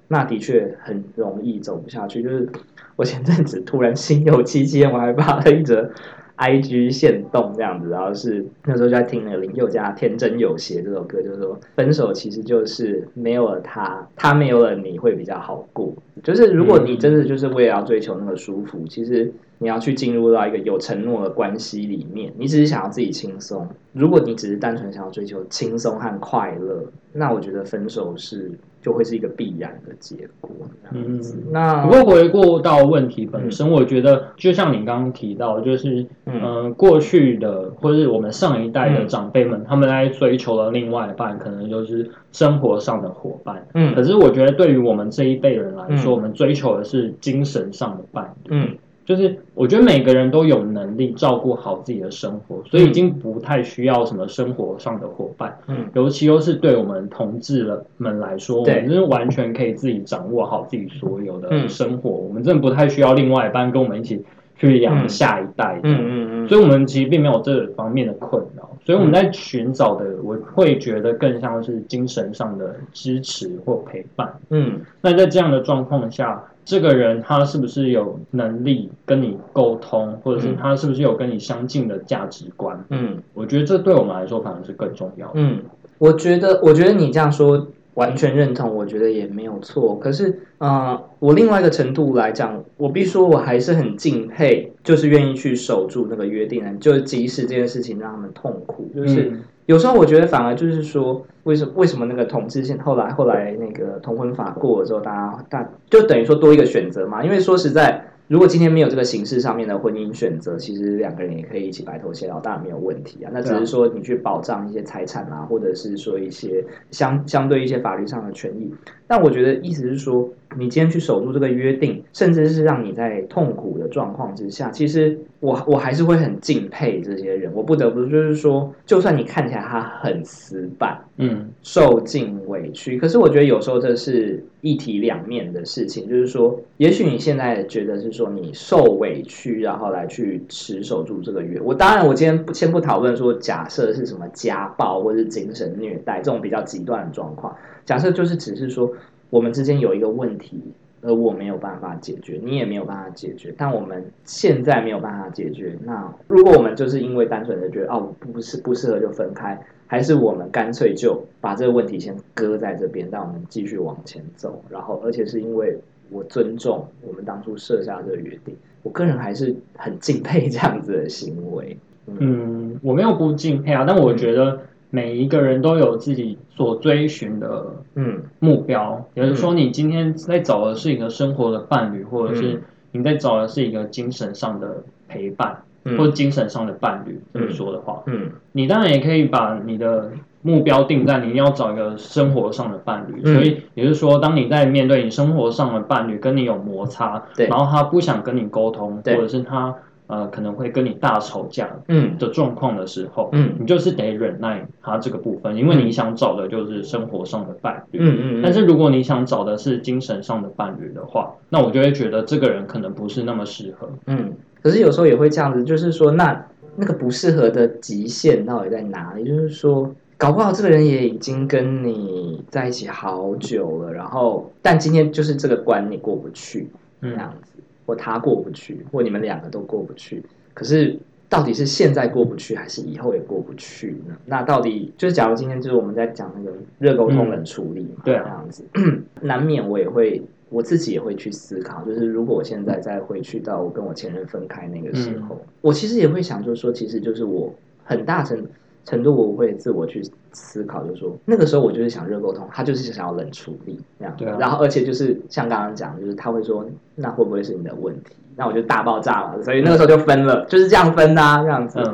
[SPEAKER 2] 那的确很容易走不下去。就是我前阵子突然心有戚戚，我还发了一则 IG 线动这样子，然后是那时候就在听那个林宥嘉《天真有邪》这首歌，就是说分手其实就是没有了他，他没有了你会比较好过。就是如果你真的就是为了要追求那个舒服，其实你要去进入到一个有承诺的关系里面，你只是想要自己轻松。如果你只是单纯想要追求轻松和快乐，那我觉得分手是就会是一个必然的结果。
[SPEAKER 1] 嗯
[SPEAKER 2] 那
[SPEAKER 1] 不过回过到问题本身，我觉得就像你刚刚提到，就是
[SPEAKER 2] 嗯
[SPEAKER 1] 呃，过去的或者是我们上一代的长辈们，他们在追求的另外一半，可能就是生活上的伙伴。
[SPEAKER 2] 嗯
[SPEAKER 1] 可是我觉得对于我们这一辈人来说，
[SPEAKER 2] 嗯
[SPEAKER 1] 我们追求的是精神上的伴侣。
[SPEAKER 2] 嗯
[SPEAKER 1] 就是我觉得每个人都有能力照顾好自己的生活，所以已经不太需要什么生活上的伙伴。
[SPEAKER 2] 嗯。
[SPEAKER 1] 尤其又是对我们同志了们来说，我们真的完全可以自己掌握好自己所有的
[SPEAKER 2] 嗯。
[SPEAKER 1] 生活，我们真的不太需要另外一半跟我们一起去养
[SPEAKER 2] 嗯。
[SPEAKER 1] 下一代。
[SPEAKER 2] 嗯嗯嗯，
[SPEAKER 1] 所以我们其实并没有这方面的困扰，所以我们在寻找的，我会觉得更像是精神上的支持或陪伴。
[SPEAKER 2] 嗯。
[SPEAKER 1] 那在这样的状况下，这个人他是不是有能力跟你沟通，或者是
[SPEAKER 2] 嗯
[SPEAKER 1] 他是不是有跟你相近的价值观？
[SPEAKER 2] 嗯
[SPEAKER 1] 我觉得这对我们来说反而是更重要的。
[SPEAKER 2] 嗯，我觉得我觉得你这样说完全认同，我觉得也没有错。可是，呃，我另外一个程度来讲，我必须说我还是很敬佩，就是愿意去守住那个约定的，就是即使这件事情让他们痛苦，就是
[SPEAKER 1] 嗯
[SPEAKER 2] 有时候我觉得反而就是说，为什为什么那个同志性后来后来那个同婚法过了之后，大家大就等于说多一个选择嘛？因为说实在。如果今天没有这个形式上面的婚姻选择，其实两个人也可以一起白头偕老，当然没有问题啊。那只是说你去保障一些财产啊，或者是说一些相相对一些法律上的权益。但我觉得意思是说，你今天去守住这个约定，甚至是让你在痛苦的状况之下，其实我我还是会很敬佩这些人。我不得不就是说，就算你看起来他很死板，
[SPEAKER 1] 嗯
[SPEAKER 2] 受尽委屈，可是我觉得有时候这是一体两面的事情，就是说，也许你现在觉得是说你受委屈，然后来去持守住这个约。我当然，我今天不先不讨论说假设是什么家暴或是精神虐待这种比较极端的状况，假设就是只是说我们之间有一个问题。而我没有办法解决，你也没有办法解决，但我们现在没有办法解决。那如果我们就是因为单纯的觉得哦不适不适合就分开，还是我们干脆就把这个问题先搁在这边，让我们继续往前走。然后，而且是因为我尊重我们当初设下这个约定，我个人还是很敬佩这样子的行为。
[SPEAKER 1] 嗯，我没有不敬佩啊，但我觉得每一个人都有自己所追寻的
[SPEAKER 2] 嗯。
[SPEAKER 1] 目标，也就是说，你今天在找的是一个生活的伴侣，或者是你在找的是一个精神上的陪伴，
[SPEAKER 2] 嗯。
[SPEAKER 1] 或者精神上的伴侣。这么说的话，
[SPEAKER 2] 嗯。
[SPEAKER 1] 你当然也可以把你的目标定在你要找一个生活上的伴侣。
[SPEAKER 2] 嗯。
[SPEAKER 1] 所以也就是说，当你在面对你生活上的伴侣跟你有摩擦，
[SPEAKER 2] 对。
[SPEAKER 1] 然后他不想跟你沟通，或者是他呃可能会跟你大吵架
[SPEAKER 2] 嗯
[SPEAKER 1] 的状况的时候，
[SPEAKER 2] 嗯
[SPEAKER 1] 你就是得忍耐他这个部分，因为你想找的就是生活上的伴侣。
[SPEAKER 2] 嗯嗯，
[SPEAKER 1] 但是如果你想找的是精神上的伴侣的话，那我就会觉得这个人可能不是那么适合。
[SPEAKER 2] 嗯，可是有时候也会这样子，就是说，那那个不适合的极限到底在哪里？就是说，搞不好这个人也已经跟你在一起好久了，然后，但今天就是这个关你过不去，这
[SPEAKER 1] 嗯
[SPEAKER 2] 样子，或他过不去，或你们两个都过不去。可是到底是现在过不去，还是以后也过不去呢？那到底就是，假如今天就是我们在讲那个热沟通冷处理嘛，
[SPEAKER 1] 对啊
[SPEAKER 2] 这样子，难免我也会我自己也会去思考，就是如果我现在再回去到我跟我前任分开那个时候，我其实也会想，就是说，其实就是我很大程程度我会自我去思考，就是说那个时候我就是想热沟通，他就是想要冷处理这样，
[SPEAKER 1] 对啊
[SPEAKER 2] 然后而且就是像刚刚讲，就是他会说，那会不会是你的问题？那我就大爆炸了，所以那个时候就分了，就是这样分的、啊，这样子。
[SPEAKER 1] 嗯，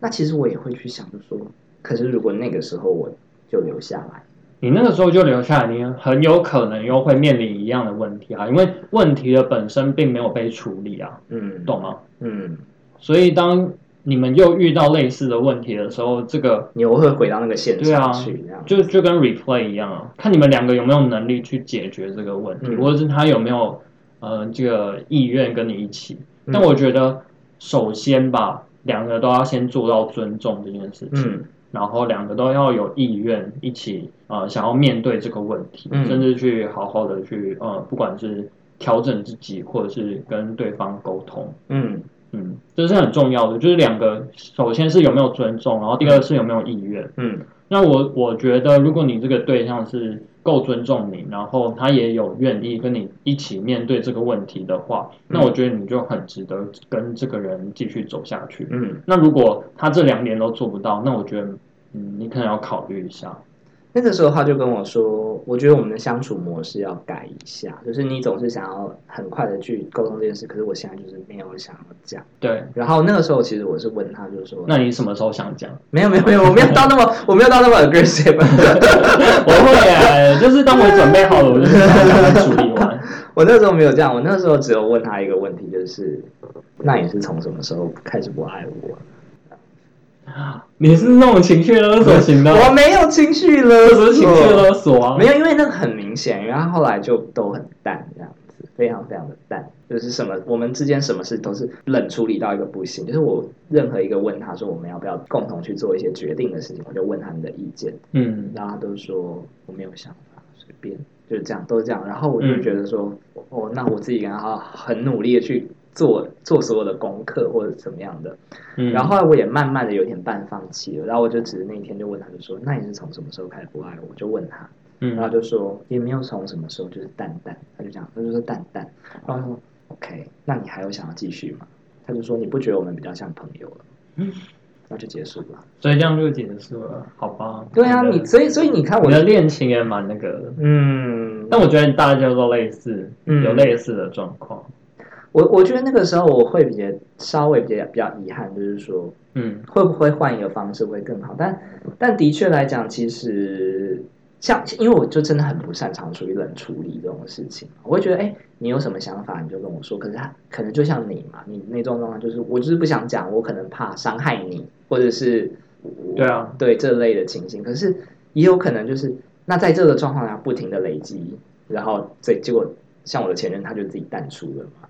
[SPEAKER 2] 那其实我也会去想，就说，可是如果那个时候我就留下来，
[SPEAKER 1] 你那个时候就留下来，你很有可能又会面临一样的问题啊，因为问题的本身并没有被处理啊，
[SPEAKER 2] 嗯，
[SPEAKER 1] 懂吗？
[SPEAKER 2] 嗯，
[SPEAKER 1] 所以当你们又遇到类似的问题的时候，这个
[SPEAKER 2] 你又会回到那个现
[SPEAKER 1] 对啊
[SPEAKER 2] 场去，这样。
[SPEAKER 1] 就就跟 replay 一样啊，看你们两个有没有能力去解决这个问题，
[SPEAKER 2] 嗯。
[SPEAKER 1] 或者是他有没有呃这个意愿跟你一起。
[SPEAKER 2] 嗯。
[SPEAKER 1] 但我觉得首先吧，两个都要先做到尊重这件事情。
[SPEAKER 2] 嗯。
[SPEAKER 1] 然后两个都要有意愿一起呃想要面对这个问题，
[SPEAKER 2] 嗯。
[SPEAKER 1] 甚至去好好的去呃不管是调整自己或者是跟对方沟通，
[SPEAKER 2] 嗯
[SPEAKER 1] 嗯，这是很重要的。就是两个首先是有没有尊重，然后第二是有没有意愿。
[SPEAKER 2] 嗯
[SPEAKER 1] 那我我觉得如果你这个对象是够尊重你，然后他也有愿意跟你一起面对这个问题的话，那我觉得你就很值得跟这个人继续走下去。
[SPEAKER 2] 嗯，
[SPEAKER 1] 那如果他这两点都做不到，那我觉得，嗯，你可能要考虑一下。
[SPEAKER 2] 那个时候他就跟我说，我觉得我们的相处模式要改一下，就是你总是想要很快的去沟通这件事，可是我现在就是没有想要讲。
[SPEAKER 1] 对，
[SPEAKER 2] 然后那个时候其实我是问他，就是说，
[SPEAKER 1] 那你什么时候想讲？
[SPEAKER 2] 没有没有没有，我没有到那么我没有到那么 aggressive。
[SPEAKER 1] 我会啊，就是当我准备好了，我就是想赶快处理完。
[SPEAKER 2] 我那时候没有这样，我那时候只有问他一个问题，就是那你是从什么时候开始不爱我？
[SPEAKER 1] 你是那种情绪勒索型的，
[SPEAKER 2] 我没有情绪勒索，
[SPEAKER 1] 是情绪勒索啊？
[SPEAKER 2] 没有，因为那个很明显，因为他后来就都很淡这样子，非常非常的淡，就是什么我们之间什么事都是冷处理到一个不行。就是我任何一个问他说我们要不要共同去做一些决定的事情，我就问他们的意见，
[SPEAKER 1] 嗯
[SPEAKER 2] 然后他都说我没有想法，随便，就是这样，都是这样。然后我就觉得说，哦，那我自己然后很努力的去做做所有的功课或者怎么样的，
[SPEAKER 1] 嗯，
[SPEAKER 2] 然后后来我也慢慢的有点半放弃了，然后我就只是那一天就问他，就说：“那你是从什么时候开始不爱我？”我就问他，然后
[SPEAKER 1] 嗯，
[SPEAKER 2] 就说也没有从什么时候，就是淡淡，他就这样，他就说淡淡，然后说 OK，那你还有想要继续吗？他就说你不觉得我们比较像朋友了？
[SPEAKER 1] 嗯
[SPEAKER 2] 那就结束了。
[SPEAKER 1] 所以这样就结束了，好吧？
[SPEAKER 2] 对啊，你所以所以你看我
[SPEAKER 1] 我的恋情也蛮那个的，
[SPEAKER 2] 嗯，
[SPEAKER 1] 但我觉得大家都类似，
[SPEAKER 2] 嗯
[SPEAKER 1] 有类似的状况。
[SPEAKER 2] 我我觉得那个时候我会比较稍微比较比较遗憾，就是说
[SPEAKER 1] 嗯
[SPEAKER 2] 会不会换一个方式会更好？但但的确来讲，其实像因为我就真的很不擅长处理冷处理这种事情，我会觉得哎，你有什么想法你就跟我说。可是他可能就像你嘛，你那种状况就是我就是不想讲，我可能怕伤害你，或者是
[SPEAKER 1] 对啊，
[SPEAKER 2] 对这类的情形。可是也有可能就是那在这个状况下不停的累积，然后这结果像我的前任他就自己淡出了嘛。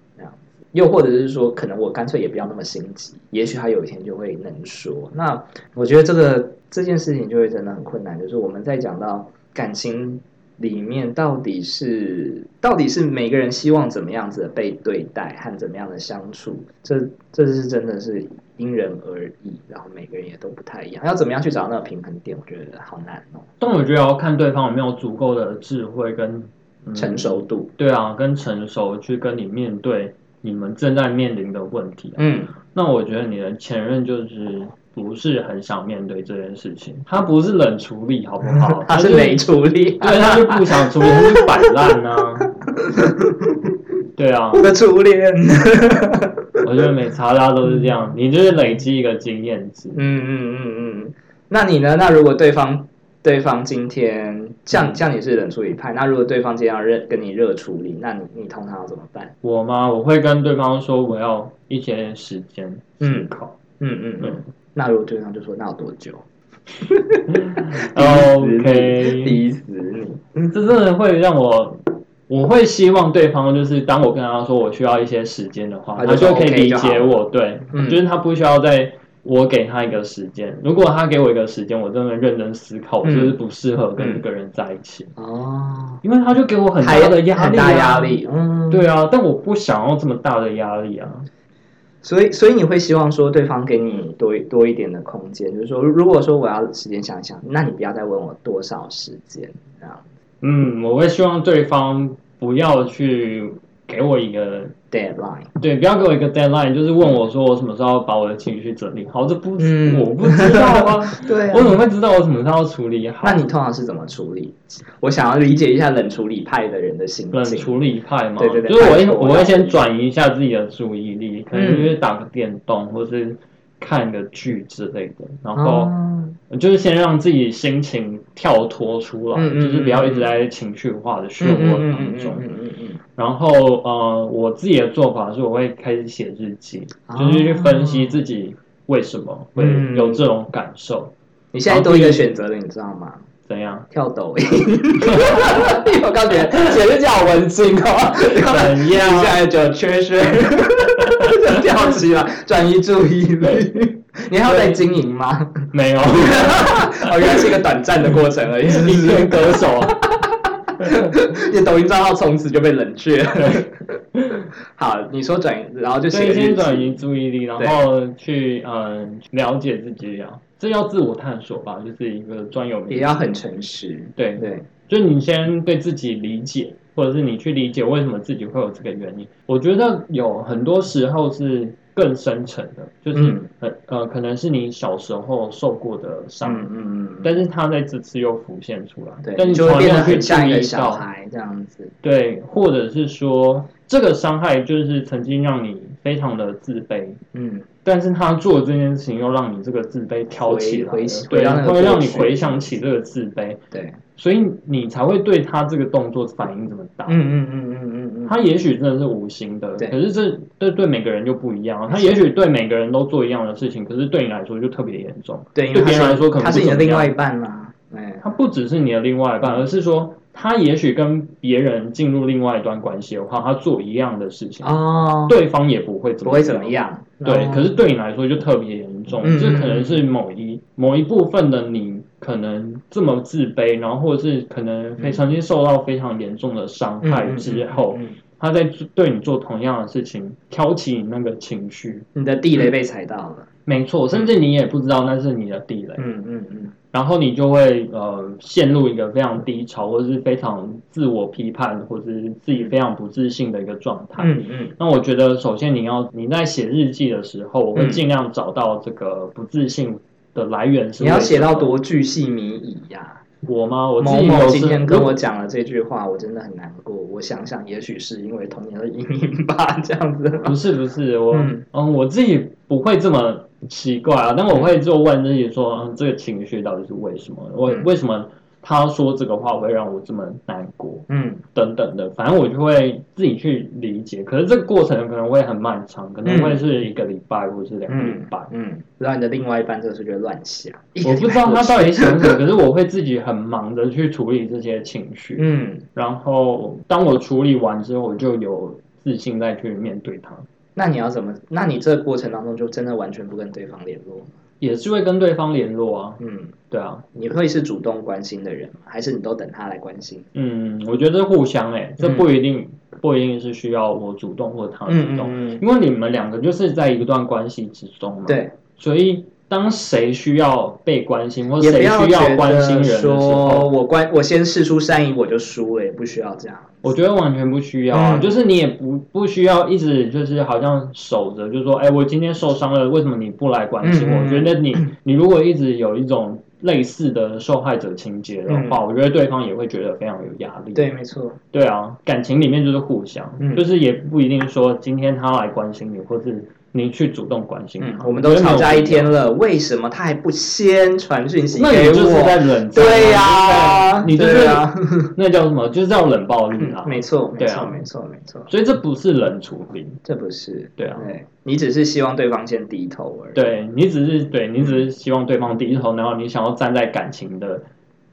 [SPEAKER 2] 又或者是说，可能我干脆也不要那么心急，也许他有一天就会能说。那我觉得这个这件事情就会真的很困难，就是我们在讲到感情里面，到底是到底是每个人希望怎么样子的被对待和怎么样的相处，这这是真的是因人而异，然后每个人也都不太一样，要怎么样去找到那个平衡点，我觉得好难哦，
[SPEAKER 1] 但我觉得要看对方有没有足够的智慧跟、嗯
[SPEAKER 2] 成熟度，
[SPEAKER 1] 对啊，跟成熟去跟你面对你们正在面临的问题、啊。
[SPEAKER 2] 嗯，
[SPEAKER 1] 那我觉得你的前任就是不是很想面对这件事情，他不是冷处理，好不好？
[SPEAKER 2] 他是
[SPEAKER 1] 就
[SPEAKER 2] 没处理，
[SPEAKER 1] 对，他就不想处理，他就摆烂啊。对啊，
[SPEAKER 2] 我的初恋，
[SPEAKER 1] 我觉得每查大家都是这样，你就是累积一个经验值。
[SPEAKER 2] 嗯嗯嗯嗯，那你呢？那如果对方对方今天像像你是冷处理派，那如果对方今天要热跟你热处理，那你你通常要怎么办？
[SPEAKER 1] 我吗？我会跟对方说我要一些时间思考。
[SPEAKER 2] 嗯嗯嗯
[SPEAKER 1] 嗯。
[SPEAKER 2] 那如果对方就说那有多久
[SPEAKER 1] OK，
[SPEAKER 2] 逼死你！
[SPEAKER 1] 这真的会让我，我会希望对方就是当我跟他说我需要一些时间的话，
[SPEAKER 2] 他就
[SPEAKER 1] 可以理解我。对，
[SPEAKER 2] 嗯
[SPEAKER 1] 就是他不需要在我给他一个时间。如果他给我一个时间，我真的认真思考，我
[SPEAKER 2] 嗯
[SPEAKER 1] 是不是不适合跟这个人在一起？
[SPEAKER 2] 哦，
[SPEAKER 1] 因为他就给我很
[SPEAKER 2] 还
[SPEAKER 1] 大的压力、啊，
[SPEAKER 2] 很大压。力，嗯，
[SPEAKER 1] 对啊，但我不想要这么大的压力啊。
[SPEAKER 2] 所以，所以你会希望说对方给你多多一点的空间，就是说，如果说我要时间想一想，那你不要再问我多少时间，这样
[SPEAKER 1] 嗯，我会希望对方不要去给我一个
[SPEAKER 2] deadline。
[SPEAKER 1] 对，不要给我一个 deadline，就是问我说我什么时候把我的情绪整理好，这不、
[SPEAKER 2] 嗯
[SPEAKER 1] 我不知道啊，
[SPEAKER 2] 对
[SPEAKER 1] 我怎么会知道我什么时候要处理好？
[SPEAKER 2] 那你通常是怎么处理？我想要理解一下冷处理派的人的心情。
[SPEAKER 1] 冷处理派嘛，
[SPEAKER 2] 对对对
[SPEAKER 1] 就是我会我会先转移一下自己的注意力，可能
[SPEAKER 2] 嗯
[SPEAKER 1] 就是打个电动，或是看个剧之类的，然后
[SPEAKER 2] 哦，
[SPEAKER 1] 就是先让自己心情跳脱出来，就是不要一直在情绪化的漩涡
[SPEAKER 2] 嗯
[SPEAKER 1] 当中。
[SPEAKER 2] 嗯嗯嗯
[SPEAKER 1] 然后呃，我自己的做法是，我会开始写日记，
[SPEAKER 2] 哦
[SPEAKER 1] 就是去分析自己为什么会有这种感受，
[SPEAKER 2] 你现在多一个选择了，你知道吗？
[SPEAKER 1] 怎样？
[SPEAKER 2] 跳抖音，我刚觉得写日记好文静哦，
[SPEAKER 1] 怎样
[SPEAKER 2] 现在就缺失，就跳起来，转移注意力。你还要再经营吗？
[SPEAKER 1] 没有，
[SPEAKER 2] 哦，原来是一个短暂的过程而已，是不
[SPEAKER 1] 一
[SPEAKER 2] 是
[SPEAKER 1] 片歌手。
[SPEAKER 2] 你的抖音账号从此就被冷却了。好，你说转移，然后就
[SPEAKER 1] 所
[SPEAKER 2] 写日记
[SPEAKER 1] 以先转移注意力，然后去嗯了解自己啊，这要自我探索吧，就是一个专有名词。
[SPEAKER 2] 也要很诚实。
[SPEAKER 1] 对
[SPEAKER 2] 对，
[SPEAKER 1] 就你先对自己理解，或者是你去理解为什么自己会有这个原因。我觉得有很多时候是更深层的，就是
[SPEAKER 2] 嗯
[SPEAKER 1] 呃呃，可能是你小时候受过的伤，
[SPEAKER 2] 嗯嗯嗯，
[SPEAKER 1] 但是他在这次又浮现出来，
[SPEAKER 2] 对，
[SPEAKER 1] 但你
[SPEAKER 2] 就会变得很像一个小孩这样子。
[SPEAKER 1] 对，或者是说这个伤害就是曾经让你非常的自卑。
[SPEAKER 2] 嗯，
[SPEAKER 1] 但是他做这件事情，又让你这个自卑挑起来对，
[SPEAKER 2] 回到那个
[SPEAKER 1] 会让你回想起这个自卑，
[SPEAKER 2] 对，
[SPEAKER 1] 所以你才会对他这个动作反应这么大。
[SPEAKER 2] 嗯嗯嗯嗯嗯嗯，
[SPEAKER 1] 他也许真的是无心的，
[SPEAKER 2] 对
[SPEAKER 1] 可是这这对每个人就不一样。他也许对每个人都做一样的事情，可是对你来说就特别严重。
[SPEAKER 2] 对，
[SPEAKER 1] 对别人来说可能
[SPEAKER 2] 他是你的另外一半啦。哎，
[SPEAKER 1] 他不只是你的另外一半，而是说他也许跟别人进入另外一段关系的话，他做一样的事情，
[SPEAKER 2] 哦，
[SPEAKER 1] 对方也不会怎么
[SPEAKER 2] 不会怎么。样。
[SPEAKER 1] 对，
[SPEAKER 2] 哦
[SPEAKER 1] 可是对你来说就特别严重，
[SPEAKER 2] 嗯
[SPEAKER 1] 这可能是某一某一部分的你可能这么自卑，然后或者是可能非曾经受到非常严重的伤害之后，他在对你做同样的事情，挑起你那个情绪，
[SPEAKER 2] 你的地雷被踩到了。
[SPEAKER 1] 没错，甚至你也不知道那是你的地雷，
[SPEAKER 2] 嗯嗯嗯，
[SPEAKER 1] 然后你就会呃陷入一个非常低潮，或者是非常自我批判，或者是自己非常不自信的一个状态。
[SPEAKER 2] 嗯嗯。
[SPEAKER 1] 那我觉得，首先你要你在写日记的时候，我会
[SPEAKER 2] 嗯
[SPEAKER 1] 尽量找到这个不自信的来源是
[SPEAKER 2] 你要写到多巨细靡遗呀？
[SPEAKER 1] 我吗？我自
[SPEAKER 2] 某某今天跟我讲了这句话，我真的很难过。我想想，也许是因为童年的阴影吧，这样子。
[SPEAKER 1] 不是不是我
[SPEAKER 2] 嗯
[SPEAKER 1] 嗯我自己不会这么奇怪啊，但我会就问自己说，嗯，这个情绪到底是为什么？我
[SPEAKER 2] 嗯
[SPEAKER 1] 为什么他说这个话会让我这么难过？
[SPEAKER 2] 嗯
[SPEAKER 1] 等等的，反正我就会自己去理解。可是这个过程可能会很漫长，可能会是一个礼拜或者是两个礼
[SPEAKER 2] 嗯
[SPEAKER 1] 拜。
[SPEAKER 2] 嗯，然后你的另外一半这个时候就会乱想，
[SPEAKER 1] 我不知道他到底想什么，可是我会自己很忙的去处理这些情绪。
[SPEAKER 2] 嗯，
[SPEAKER 1] 然后当我处理完之后，我就有自信再去面对他，
[SPEAKER 2] 那你要怎么？那你这个过程当中就真的完全不跟对方联络吗？
[SPEAKER 1] 也是会跟对方联络啊。
[SPEAKER 2] 嗯，
[SPEAKER 1] 对啊，
[SPEAKER 2] 你会是主动关心的人吗？还是你都等他来关心？
[SPEAKER 1] 嗯，我觉得互相哎、这不一定、不一定是需要我主动或他主动，
[SPEAKER 2] 嗯
[SPEAKER 1] 因为你们两个就是在一段关系之中嘛。，
[SPEAKER 2] 对，
[SPEAKER 1] 所以当谁需要被关心，或
[SPEAKER 2] 也不
[SPEAKER 1] 谁需
[SPEAKER 2] 要
[SPEAKER 1] 关心人的时候，
[SPEAKER 2] 说我关我先试出善意我就输了，也不需要这样。
[SPEAKER 1] 我觉得完全不需要啊，
[SPEAKER 2] 嗯
[SPEAKER 1] 就是你也不不需要一直就是好像守着，就是说，哎，我今天受伤了，为什么你不来关心我？我觉得你你如果一直有一种类似的受害者情节的话，我觉得对方也会觉得非常有压力。
[SPEAKER 2] 嗯对，没错。
[SPEAKER 1] 对啊，感情里面就是互相，
[SPEAKER 2] 嗯
[SPEAKER 1] 就是也不一定说今天他来关心你，或是你去主动关心他。，
[SPEAKER 2] 嗯我们都吵架一天了，为什么他还不先传讯息
[SPEAKER 1] 那
[SPEAKER 2] 给
[SPEAKER 1] 你就是
[SPEAKER 2] 我？
[SPEAKER 1] 在冷战啊，
[SPEAKER 2] 对呀、
[SPEAKER 1] 你就是
[SPEAKER 2] 对呀、
[SPEAKER 1] 那叫什么？就是叫冷暴力啊。
[SPEAKER 2] 没错，没错，
[SPEAKER 1] 啊
[SPEAKER 2] 没错，没错，
[SPEAKER 1] 所以这不是冷处理，
[SPEAKER 2] 这不是
[SPEAKER 1] 对啊。
[SPEAKER 2] 对你只是希望对方先低头而已。，
[SPEAKER 1] 对你只是对你只是希望对方低头，然后你想要站在感情的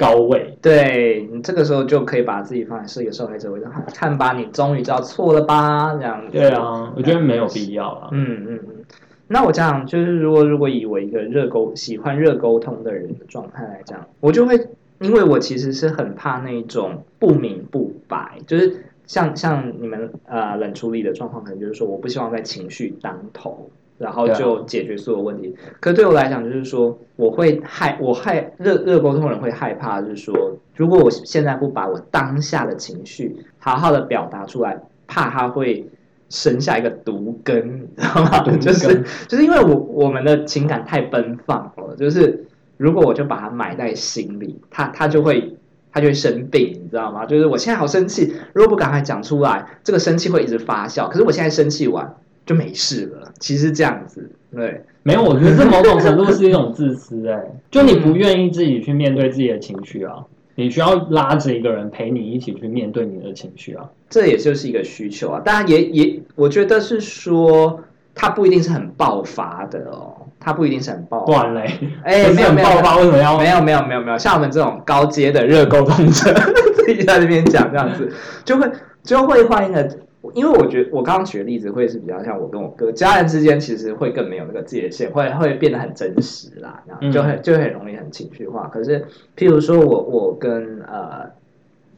[SPEAKER 1] 高位。
[SPEAKER 2] 对你这个时候就可以把自己放在是一个受害者位置，看吧，你终于知道错了吧？这样子。
[SPEAKER 1] 对啊，我觉得没有必要啊。
[SPEAKER 2] 嗯嗯嗯。那我这样就是，如果如果以我一个热沟喜欢热沟通的人的状态来讲，我就会，因为我其实是很怕那种不明不白，就是像像你们呃冷处理的状况，可能就是说我不希望在情绪当头，然后就解决所有问题。可对我来讲，就是说我会害我害热热沟通人会害怕，就是说如果我现在不把我当下的情绪好好的表达出来，怕他会。生下一个毒根，你知道吗？就是就是因为我我们的情感太奔放了，就是如果我就把它埋在心里，他他就会他就会生病，你知道吗？就是我现在好生气，如果不赶快讲出来，这个生气会一直发酵。可是我现在生气完就没事了，其实这样子，对，
[SPEAKER 1] 没有，我觉得这某种程度是一种自私、哎，就你不愿意自己去面对自己的情绪啊，你需要拉着一个人陪你一起去面对你的情绪啊。
[SPEAKER 2] 这也就是一个需求啊。当然也也，我觉得是说，它不一定是很爆发的哦，它不一定是很爆发。
[SPEAKER 1] 不然嘞，
[SPEAKER 2] 哎，
[SPEAKER 1] 不 是很
[SPEAKER 2] 没有没有
[SPEAKER 1] 爆发，为什么要
[SPEAKER 2] 没有没有没有没有，像我们这种高阶的热沟通者，自己在那边讲这样子，就会就会换一个，因为我觉得我刚刚举的例子会是比较像我跟我哥家人之间，其实会更没有那个界限，会会变得很真实啦，这样就会就很容易很情绪化。可是譬如说我我跟呃，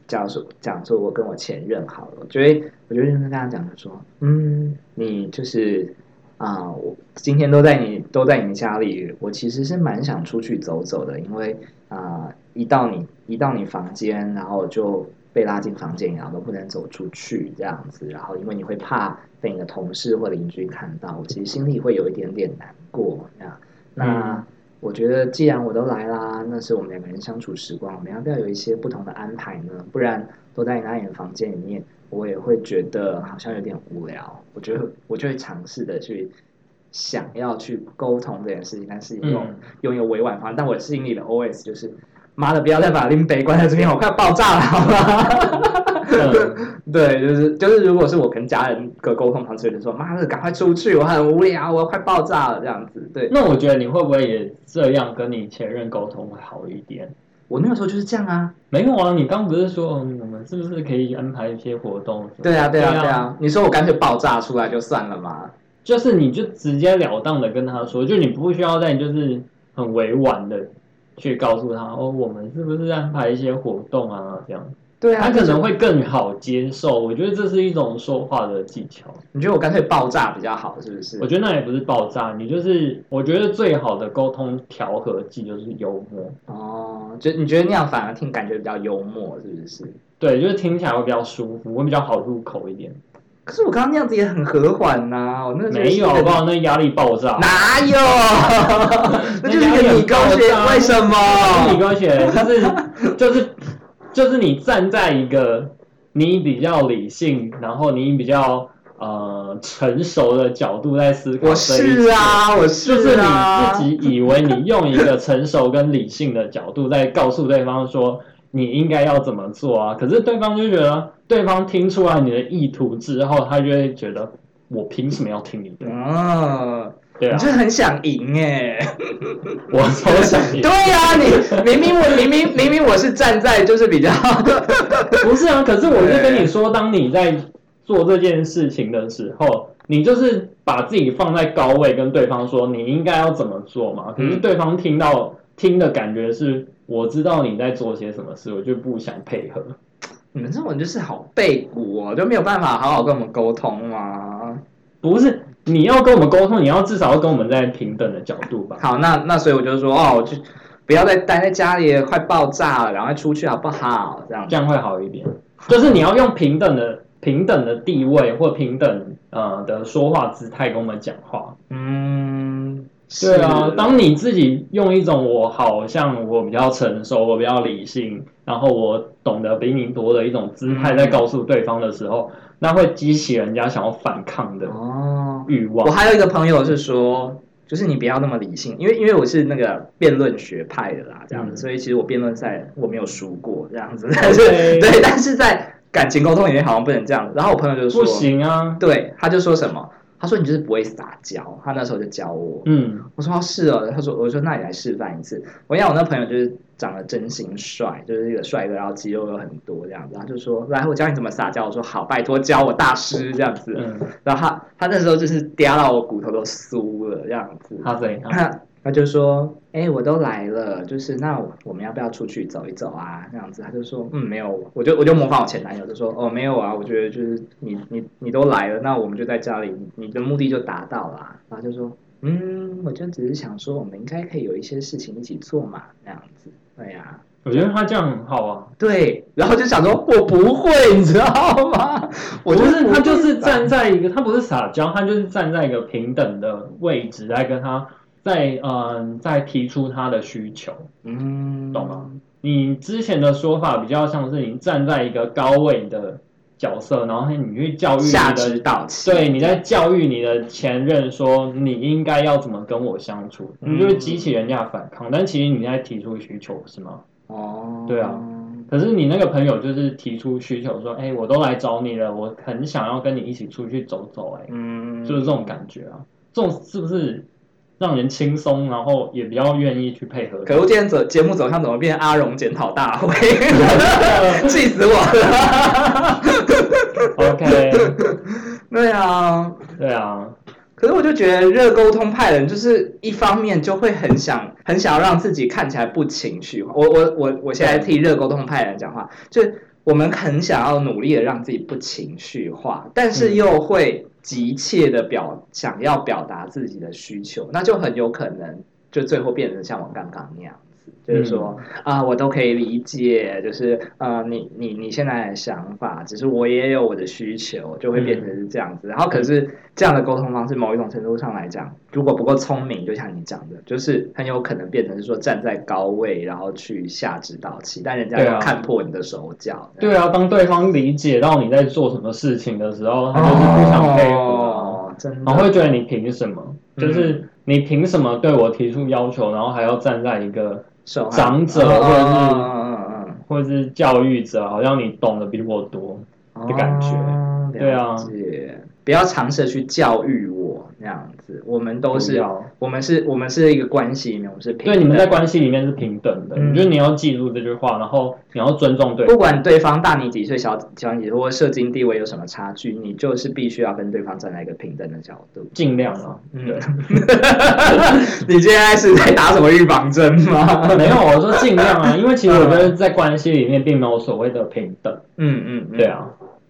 [SPEAKER 2] 假如说讲说我跟我前任好了，我觉得我就认真跟他讲说，嗯，你就是。啊、我今天都在你都在你家里，我其实是蛮想出去走走的，因为啊、一到你一到你房间，然后就被拉进房间，然后都不能走出去这样子，然后因为你会怕被你的同事或邻居看到，我其实心里会有一点点难过。那那我觉得既然我都来啦，那是我们两个人相处时光，我们要不要有一些不同的安排呢？不然都在你那里的房间里面，我也会觉得好像有点无聊。我觉得我就会尝试的去想要去沟通这件事情，但是用、
[SPEAKER 1] 嗯
[SPEAKER 2] 用一个委婉方式。但我心里的 OS 就是：妈的，不要再把林北关在这边，我快爆炸了，好吗？
[SPEAKER 1] 嗯
[SPEAKER 2] 对，就是就是，如果是我跟家人的沟通方式，就说妈的，赶快出去，我很无聊，我要快爆炸了这样子。对
[SPEAKER 1] 那我觉得你会不会也这样跟你前任沟通会好一点？
[SPEAKER 2] 我那个时候就是这样啊。
[SPEAKER 1] 没有啊，你刚不是说嗯我们是不是可以安排一些活动？
[SPEAKER 2] 对啊，对啊，
[SPEAKER 1] 对啊
[SPEAKER 2] 对啊。你说我干脆爆炸出来就算了嘛？
[SPEAKER 1] 就是你就直截了当的跟他说，就你不需要再就是很委婉的去告诉他哦，我们是不是安排一些活动啊这样。
[SPEAKER 2] 对啊，
[SPEAKER 1] 他可能会更好接受。我觉得这是一种说话的技巧。
[SPEAKER 2] 你觉得我干脆爆炸比较好，是不是
[SPEAKER 1] 我？觉得那也不是爆炸，你就是我觉得最好的沟通调和剂就是幽默。
[SPEAKER 2] 哦，就你觉得那样反而听感觉比较幽默，是不是？
[SPEAKER 1] 对，就是听起来会比较舒服，会比较好入口一点。
[SPEAKER 2] 可是我刚刚那样子也很和缓呐、我那个
[SPEAKER 1] 没有，好不好？那压力爆炸。
[SPEAKER 2] 哪有？那就是一个理工学，为什么？
[SPEAKER 1] 理工学就是就是就是你站在一个你比较理性，然后你比较呃成熟的角度在思考
[SPEAKER 2] 我
[SPEAKER 1] 这一切。
[SPEAKER 2] 是啊，我
[SPEAKER 1] 就是
[SPEAKER 2] 啊，
[SPEAKER 1] 你自己以为你用一个成熟跟理性的角度在告诉对方说你应该要怎么做啊，可是对方就觉得对方听出来你的意图之后，他就会觉得我凭什么要听你的？
[SPEAKER 2] 啊，
[SPEAKER 1] 对啊
[SPEAKER 2] 你就，很想赢哎。
[SPEAKER 1] 我超想赢
[SPEAKER 2] 对。啊、你明明我明明明明我是站在就是比较，
[SPEAKER 1] 不是啊，可是我是跟你说，当你在做这件事情的时候，你就是把自己放在高位，跟对方说你应该要怎么做嘛。可是对方听到听的感觉是，我知道你在做些什么事，我就不想配合。
[SPEAKER 2] 你们这种人就是好背骨哦，就没有办法好好跟我们沟通吗？
[SPEAKER 1] 不是你要跟我们沟通，你要至少要跟我们在平等的角度吧。
[SPEAKER 2] 好，那那所以我就说哦，我就不要再待在家里了，快爆炸了，赶快出去好不好？这样子
[SPEAKER 1] 这样会好一点。就是你要用平等的平等的地位或平等呃的说话姿态跟我们讲话。
[SPEAKER 2] 嗯，
[SPEAKER 1] 对啊，当你自己用一种我好像我比较成熟，我比较理性，然后我懂得比你多的一种姿态，
[SPEAKER 2] 嗯
[SPEAKER 1] 在告诉对方的时候，那会激起人家想要反抗的
[SPEAKER 2] 哦，
[SPEAKER 1] 欲望。
[SPEAKER 2] 我还有一个朋友是说，就是你不要那么理性，因为因为我是那个辩论学派的啦，这样子，
[SPEAKER 1] 嗯
[SPEAKER 2] 所以其实我辩论赛我没有输过这样子，但是 对，但是在感情沟通里面好像不能这样。然后我朋友就说，
[SPEAKER 1] 不，行啊，
[SPEAKER 2] 对，他就说什么？他说你就是不会撒娇，他那时候就教我。
[SPEAKER 1] 嗯，
[SPEAKER 2] 我说哦是哦，他说我说那你来示范一次。我讲我那朋友就是长得真心帅，就是一个帅哥，然后肌肉又很多这样子，他就说来我教你怎么撒娇。我说好，拜托教我大师这样子。
[SPEAKER 1] 嗯，
[SPEAKER 2] 然后他他那时候就是嗲到我骨头都酥了这样子。
[SPEAKER 1] 他
[SPEAKER 2] 他就说，哎、我都来了，就是那我们要不要出去走一走啊？这样子，他就说，嗯，没有，我就我就模仿我前男友，就说，哦，没有啊，我觉得就是你你你都来了，那我们就在家里，你你的目的就达到啦。然后就说，嗯，我就只是想说，我们应该可以有一些事情一起做嘛，那样子，对呀、
[SPEAKER 1] 我觉得他这样很好啊。
[SPEAKER 2] 对，然后就想说，我不会，你知道吗？我
[SPEAKER 1] 不
[SPEAKER 2] 就是
[SPEAKER 1] 他就是站在一个，他不是撒娇，他就是站在一个平等的位置来跟他在嗯在提出他的需求。
[SPEAKER 2] 嗯，
[SPEAKER 1] 懂吗？你之前的说法比较像是你站在一个高位的角色，然后你去教育
[SPEAKER 2] 下
[SPEAKER 1] 你的，对，你在教育你的前任说你应该要怎么跟我相处，
[SPEAKER 2] 嗯
[SPEAKER 1] 你就会激起人家反抗。但其实你在提出需求，是吗？
[SPEAKER 2] 哦，
[SPEAKER 1] 对啊可是你那个朋友就是提出需求说，哎，我都来找你了，我很想要跟你一起出去走走，哎，
[SPEAKER 2] 嗯，
[SPEAKER 1] 就是这种感觉啊。这种是不是让人轻松，然后也比较愿意去配合？
[SPEAKER 2] 可恶，今天走节目走向怎么变阿荣检讨大会？气死我了
[SPEAKER 1] ！OK，
[SPEAKER 2] 对啊，
[SPEAKER 1] 对啊，
[SPEAKER 2] 可是我就觉得热沟通派人，就是一方面就会很想很想要让自己看起来不情绪化。我我我我现在替热沟通派人讲话，就是我们很想要努力的让自己不情绪化，但是又会急切的表想要表达自己的需求，那就很有可能就最后变成像我刚刚那样。子。就是说啊、我都可以理解，就是呃，你你你现在的想法，只是我也有我的需求，就会变成是这样子。然后可是这样的沟通方式，某一种程度上来讲，如果不够聪明，就像你讲的，就是很有可能变成是说站在高位，然后去下指导棋，但人家要看破你的手脚。
[SPEAKER 1] 对啊，当对方理解到你在做什么事情的时候，他就是不想配合啊，
[SPEAKER 2] 哦，真的，
[SPEAKER 1] 然后会觉得你凭什么？
[SPEAKER 2] 嗯
[SPEAKER 1] 就是你凭什么对我提出要求，然后还要站在一个长者
[SPEAKER 2] 嗯
[SPEAKER 1] 或者是或者是教育者，好像你懂得比我多。
[SPEAKER 2] 嗯
[SPEAKER 1] 的感觉。
[SPEAKER 2] 哦
[SPEAKER 1] 对啊。
[SPEAKER 2] 不要尝试去教育我，那样子，我们都是
[SPEAKER 1] 要。
[SPEAKER 2] 我们是我们是一个关系里面，我们是平
[SPEAKER 1] 对，你们在关系里面是平等的，
[SPEAKER 2] 嗯。
[SPEAKER 1] 我觉得你要记住这句话，然后你要尊重对方。不。
[SPEAKER 2] 管对方大你几岁、小小你几岁，或社经地位有什么差距，你就是必须要跟对方站在一个平等的角度。
[SPEAKER 1] 尽量啊，
[SPEAKER 2] 嗯，你现在是在打什么预防针吗？
[SPEAKER 1] 没有，我说尽量啊，因为其实我觉得在关系里面并没有所谓的平等，
[SPEAKER 2] 嗯嗯，嗯。
[SPEAKER 1] 对，啊，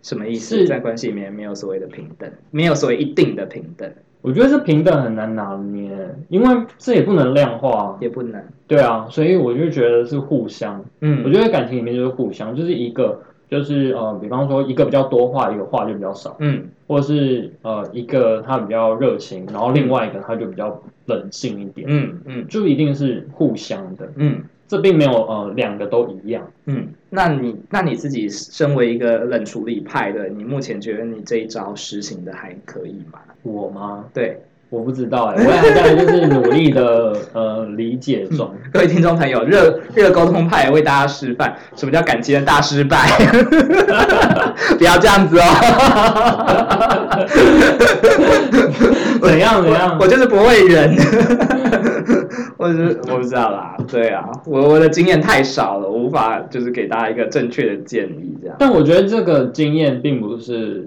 [SPEAKER 2] 什么意思？
[SPEAKER 1] 是。
[SPEAKER 2] 在关系里面没有所谓的平等，没有所谓一定的平等，
[SPEAKER 1] 我觉得这平等很难拿捏，因为这也不能量化，
[SPEAKER 2] 也不能。
[SPEAKER 1] 对啊，所以我就觉得是互相，
[SPEAKER 2] 嗯，
[SPEAKER 1] 我觉得感情里面就是互相，就是一个就是呃，比方说一个比较多话，一个话就比较少，
[SPEAKER 2] 嗯。
[SPEAKER 1] 或是呃一个他比较热情，然后另外一个他就比较冷静一点，
[SPEAKER 2] 嗯嗯。
[SPEAKER 1] 就一定是互相的，
[SPEAKER 2] 嗯
[SPEAKER 1] 这并没有呃两个都一样。
[SPEAKER 2] 嗯。那你那你自己身为一个冷处理派的，你目前觉得你这一招实行的还可以吗？
[SPEAKER 1] 我吗？
[SPEAKER 2] 对，
[SPEAKER 1] 我不知道哎、我也还在就是努力的呃理解中。
[SPEAKER 2] 各位听众朋友，热热沟通派为大家示范什么叫感情的大失败，不要这样子哦。
[SPEAKER 1] 怎样怎样
[SPEAKER 2] 我？就是不会忍，我是我不知道啦，对啊，我我的经验太少了，我无法就是给大家一个正确的建议，这样。
[SPEAKER 1] 但我觉得这个经验并不是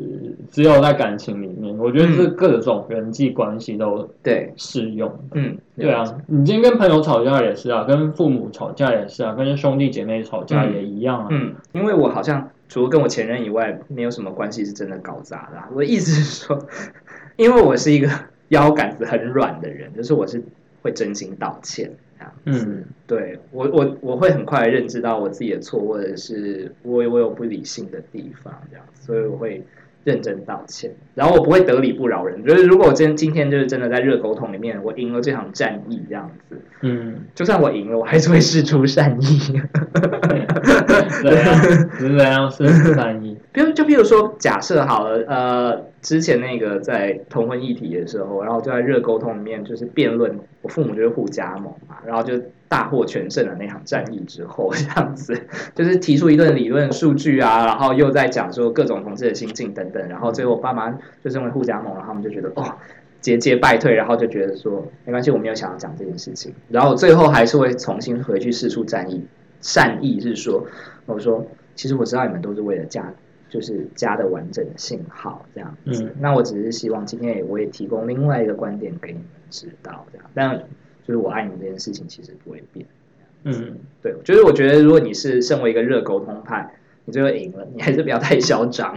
[SPEAKER 1] 只有在感情里面，我觉得是各种人际关系都
[SPEAKER 2] 对，
[SPEAKER 1] 适用。
[SPEAKER 2] 嗯，
[SPEAKER 1] 对啊，你今天跟朋友吵架也是啊，跟父母吵架也是啊，跟兄弟姐妹吵架也一样啊。
[SPEAKER 2] 嗯，因为我好像除了跟我前任以外，没有什么关系是真的搞砸的啊、我的意思是说，因为我是一个腰杆子很软的人，就是我是会真心道歉这样子。
[SPEAKER 1] 嗯
[SPEAKER 2] 对我我我会很快认知到我自己的错，或者是我我有不理性的地方，这样子，所以我会认真道歉，然后我不会得理不饶人。就是如果我今今天就是真的在热沟通里面，我赢了这场战役，这样子，
[SPEAKER 1] 嗯，
[SPEAKER 2] 就算我赢了，我还是会试出善意。
[SPEAKER 1] 怎样？是怎样？是善意。
[SPEAKER 2] 比如就比如说，假设好了，呃，之前那个在同婚议题的时候，然后就在热沟通里面就是辩论，我父母就是互加盟嘛，然后就大获全胜的那场战役之后，这样子就是提出一顿理论数据啊，然后又在讲说各种同志的心境等等，然后最后爸妈就认为互加盟，然后他们就觉得哦。节节败退，然后就觉得说没关系，我没有想要讲这件事情，然后最后还是会重新回去试出战役，善意是说，我说其实我知道你们都是为了家就是家的完整性好这样子。
[SPEAKER 1] 嗯
[SPEAKER 2] 那我只是希望今天也我也提供另外一个观点给你们知道，这样。但就是我爱你们这件事情其实不会变。
[SPEAKER 1] 嗯，
[SPEAKER 2] 对，就是我觉得如果你是身为一个热沟通派，你最后赢了，你还是不要太嚣张。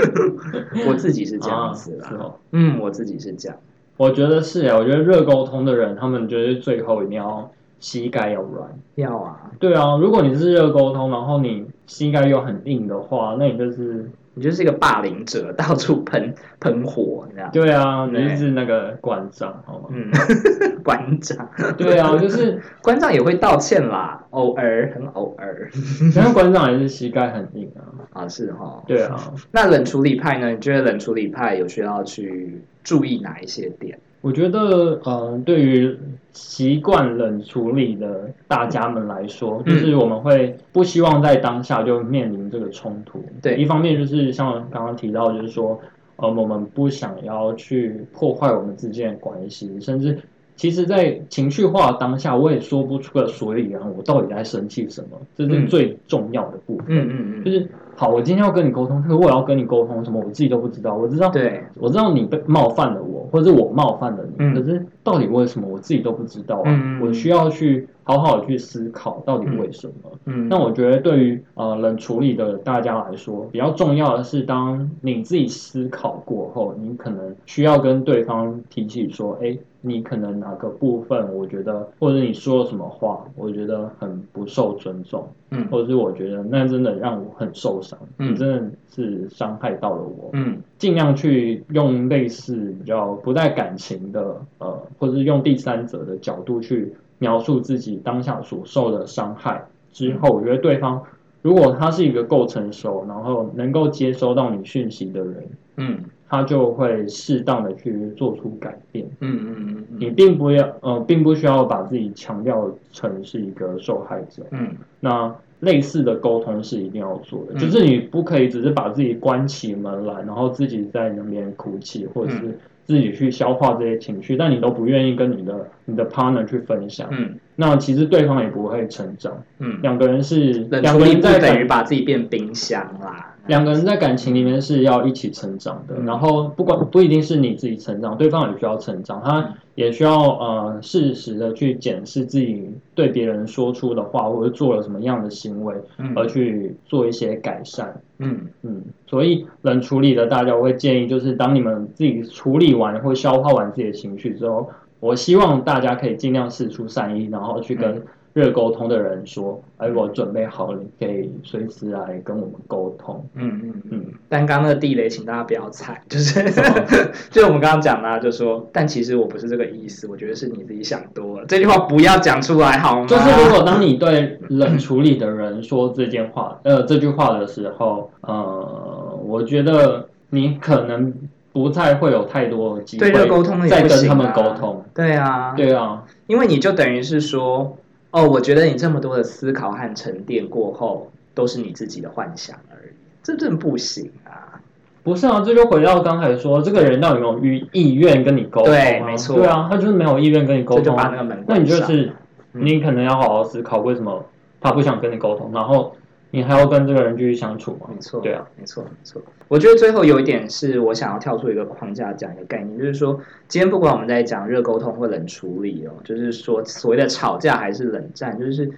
[SPEAKER 2] 我自己是这样子啦，
[SPEAKER 1] 啊是哦。
[SPEAKER 2] 嗯，我自己是这样。
[SPEAKER 1] 我觉得是啊，我觉得热沟通的人，他们就是最后一定要膝盖要软。
[SPEAKER 2] 要啊，
[SPEAKER 1] 对啊，如果你是热沟通，然后你膝盖又很硬的话，那你就是
[SPEAKER 2] 你就是一个霸凌者，到处喷喷火这样。
[SPEAKER 1] 对啊，你就是那个馆长，好吗？
[SPEAKER 2] 嗯，馆长，
[SPEAKER 1] 对啊，就是
[SPEAKER 2] 馆长也会道歉啦，偶尔，很偶尔
[SPEAKER 1] 然后馆长也是膝盖很硬啊。
[SPEAKER 2] 啊，是哈。
[SPEAKER 1] 对啊，
[SPEAKER 2] 那冷处理派呢？你觉得冷处理派有需要去注意哪一些点？
[SPEAKER 1] 我觉得，呃，对于习惯冷处理的大家们来说，
[SPEAKER 2] 嗯
[SPEAKER 1] 就是我们会不希望在当下就面临这个冲突。
[SPEAKER 2] 对
[SPEAKER 1] 一方面就是像刚刚提到，就是说，呃，我们不想要去破坏我们之间的关系，甚至其实，在情绪化的当下，我也说不出个所以然，我到底在生气什么，这是
[SPEAKER 2] 嗯
[SPEAKER 1] 最重要的部分。
[SPEAKER 2] 嗯嗯嗯，
[SPEAKER 1] 就是好，我今天要跟你沟通，可是我要跟你沟通什么，我自己都不知道。我知道，
[SPEAKER 2] 对，
[SPEAKER 1] 我知道你被冒犯了我，或者我冒犯了你，
[SPEAKER 2] 嗯
[SPEAKER 1] 可是到底为什么我自己都不知道啊？
[SPEAKER 2] 嗯
[SPEAKER 1] 我需要去好好的去思考到底为什么。
[SPEAKER 2] 嗯，
[SPEAKER 1] 那我觉得对于呃冷处理的大家来说，比较重要的是，当你自己思考过后，你可能需要跟对方提起说，哎，你可能哪个部分，我觉得，或者你说了什么话，我觉得很不受尊重，
[SPEAKER 2] 嗯
[SPEAKER 1] 或者是我觉得那真的让我很受伤，
[SPEAKER 2] 嗯
[SPEAKER 1] 你真的是伤害到了我，
[SPEAKER 2] 嗯。
[SPEAKER 1] 尽量去用类似比较不带感情的，呃，或者是用第三者的角度去描述自己当下所受的伤害之后，我觉得对方如果他是一个够成熟，然后能够接收到你讯息的人，
[SPEAKER 2] 嗯
[SPEAKER 1] 他就会适当的去做出改变。
[SPEAKER 2] 嗯嗯嗯
[SPEAKER 1] 你并不要，呃，并不需要把自己强调成是一个受害者。
[SPEAKER 2] 嗯。
[SPEAKER 1] 那类似的沟通是一定要做的，
[SPEAKER 2] 嗯。
[SPEAKER 1] 就是你不可以只是把自己关起门来，然后自己在那边哭泣，或者
[SPEAKER 2] 嗯。
[SPEAKER 1] 是自己去消化这些情绪，但你都不愿意跟你的你的 partner 去分享，
[SPEAKER 2] 嗯
[SPEAKER 1] 那其实对方也不会成长。
[SPEAKER 2] 嗯，
[SPEAKER 1] 两个人是
[SPEAKER 2] 冷
[SPEAKER 1] 两个
[SPEAKER 2] 人在等于把自己变冰箱啦。
[SPEAKER 1] 两个人在感情里面是要一起成长的，
[SPEAKER 2] 嗯
[SPEAKER 1] 然后不管不一定是你自己成长，对方也需要成长，他也需要呃适时的去检视自己对别人说出的话，或者做了什么样的行为，
[SPEAKER 2] 嗯
[SPEAKER 1] 而去做一些改善。
[SPEAKER 2] 嗯
[SPEAKER 1] 嗯，所以冷处理的大家，我会建议就是当你们自己处理完或消化完自己的情绪之后，我希望大家可以尽量试出善意，然后去跟热沟通的人说，哎，我准备好了，你可以随时来跟我们沟通。
[SPEAKER 2] 嗯嗯嗯。
[SPEAKER 1] 嗯，
[SPEAKER 2] 但刚刚那个地雷，请大家不要踩，就是
[SPEAKER 1] 么？
[SPEAKER 2] 就我们刚刚讲的、啊，就说，但其实我不是这个意思，我觉得是你自己想多了，这句话不要讲出来好吗？
[SPEAKER 1] 就是如果当你对冷处理的人说这件话，呃，这句话的时候，呃，我觉得你可能不太会有太多机会再跟他们沟通。
[SPEAKER 2] 对啊，
[SPEAKER 1] 对啊，
[SPEAKER 2] 因为你就等于是说，哦，我觉得你这么多的思考和沉淀过后，都是你自己的幻想而已，这真不行啊。
[SPEAKER 1] 不是啊，这就回到刚才说，这个人到底有没有意意愿跟你沟通、啊？
[SPEAKER 2] 对没错
[SPEAKER 1] 对啊，他就是没有意愿跟你沟通啊。
[SPEAKER 2] 把那个门
[SPEAKER 1] 那
[SPEAKER 2] 关上。
[SPEAKER 1] 你就是
[SPEAKER 2] 嗯
[SPEAKER 1] 你可能要好好思考，为什么他不想跟你沟通，然后你还要跟这个人继续相处嘛？
[SPEAKER 2] 没错，
[SPEAKER 1] 对啊，
[SPEAKER 2] 没错，没错。我觉得最后有一点是我想要跳出一个框架讲一个概念，就是说，今天不管我们在讲热沟通或冷处理哦，就是说所谓的吵架还是冷战，就是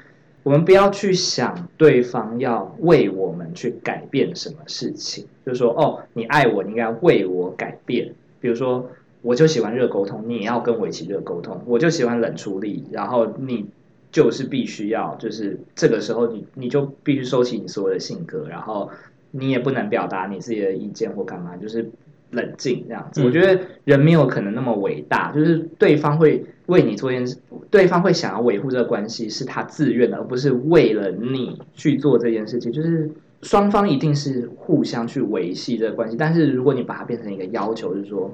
[SPEAKER 2] 我们不要去想对方要为我们去改变什么事情，就是说，哦，你爱我，你应该为我改变。比如说，我就喜欢热沟通，你也要跟我一起热沟通；我就喜欢冷处理，然后你就是必须要，就是这个时候你你就必须收起你所有的性格，然后你也不能表达你自己的意见或干嘛，就是冷静这样子。
[SPEAKER 1] 嗯
[SPEAKER 2] 我觉得人没有可能那么伟大，就是对方会为你做一件事，对方会想要维护这个关系是他自愿的，而不是为了你去做这件事情，就是。双方一定是互相去维系这个关系，但是如果你把它变成一个要求，就是说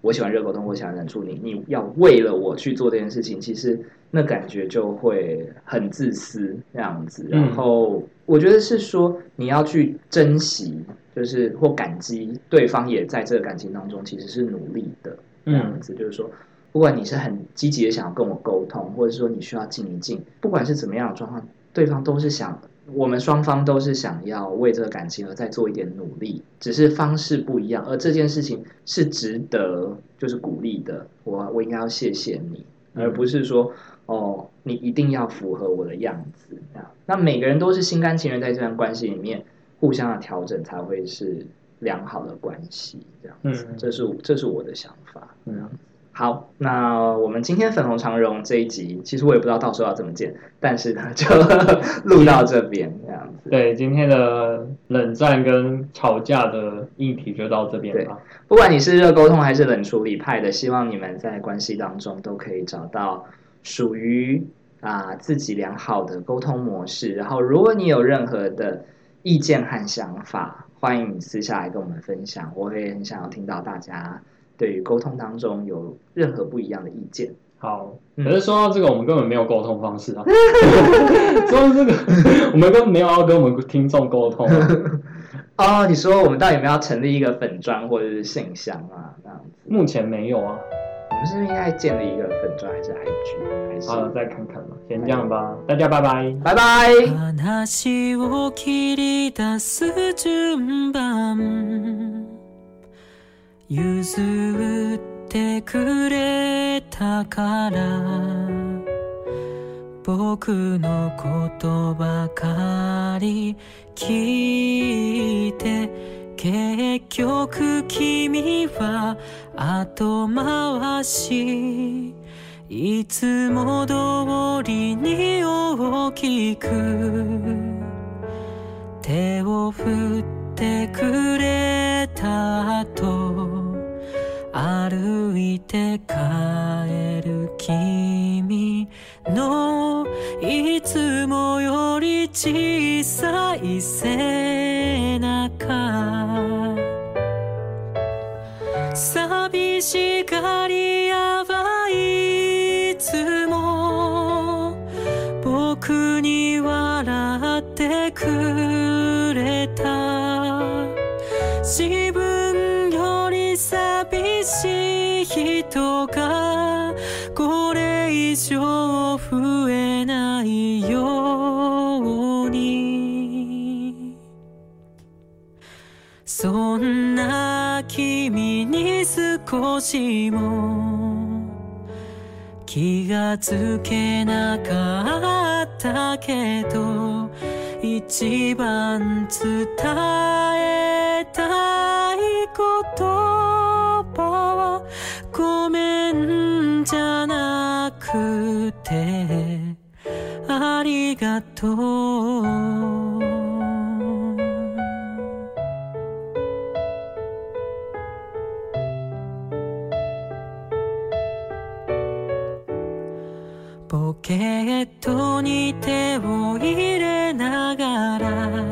[SPEAKER 2] 我喜欢热沟通，我喜欢冷处理，你要为了我去做这件事情，其实那感觉就会很自私这样子。
[SPEAKER 1] 嗯
[SPEAKER 2] 然后我觉得是说你要去珍惜，就是或感激对方也在这个感情当中其实是努力的这样
[SPEAKER 1] 嗯
[SPEAKER 2] 子，就是说。不管你是很积极的想要跟我沟通，或者说你需要静一静，不管是怎么样的状况，对方都是想，我们双方都是想要为这个感情而再做一点努力，只是方式不一样。而这件事情是值得就是鼓励的，我我应该要谢谢你，
[SPEAKER 1] 嗯
[SPEAKER 2] 而不是说哦你一定要符合我的样子。那每个人都是心甘情愿在这段关系里面互相的调整，才会是良好的关系这样子。
[SPEAKER 1] 嗯
[SPEAKER 2] 这是这是我的想法。
[SPEAKER 1] 嗯，
[SPEAKER 2] 好，那我们今天粉红长绒这一集，其实我也不知道到时候要怎么剪，但是呢，就 录到这边这样子。
[SPEAKER 1] 对，今天的冷战跟吵架的议题就到这边吧。
[SPEAKER 2] 不管你是热沟通还是冷处理派的，希望你们在关系当中都可以找到属于啊、自己良好的沟通模式。然后，如果你有任何的意见和想法，欢迎你私下来跟我们分享，我也很想要听到大家对于沟通当中有任何不一样的意见。
[SPEAKER 1] 好，
[SPEAKER 2] 嗯
[SPEAKER 1] 可是说到这个，我们根本没有沟通方式啊。说到这个，我们根本没有要跟我们听众沟通啊。
[SPEAKER 2] 哦，你说我们到底有没有要成立一个粉砖或者是信箱啊？那样子，
[SPEAKER 1] 目前没有啊。
[SPEAKER 2] 我们是不是应该建立一个粉砖还是 IG 还是？
[SPEAKER 1] 好了，再看看吧。先这样吧，大家拜拜。
[SPEAKER 2] 拜拜。
[SPEAKER 3] 譲ってくれたから僕のことばかり聞いて結局君は後回し。いつも通りに大きく手を振ってくれた後歩いて帰る君のいつもより小さい背中寂しがり屋はいつも僕に笑ってくしい人がこれ以上増えないように。そんな君に少しも気がつけなかったけど一番伝えたい言葉じゃなくてありがとう。ポケットに手を入れながら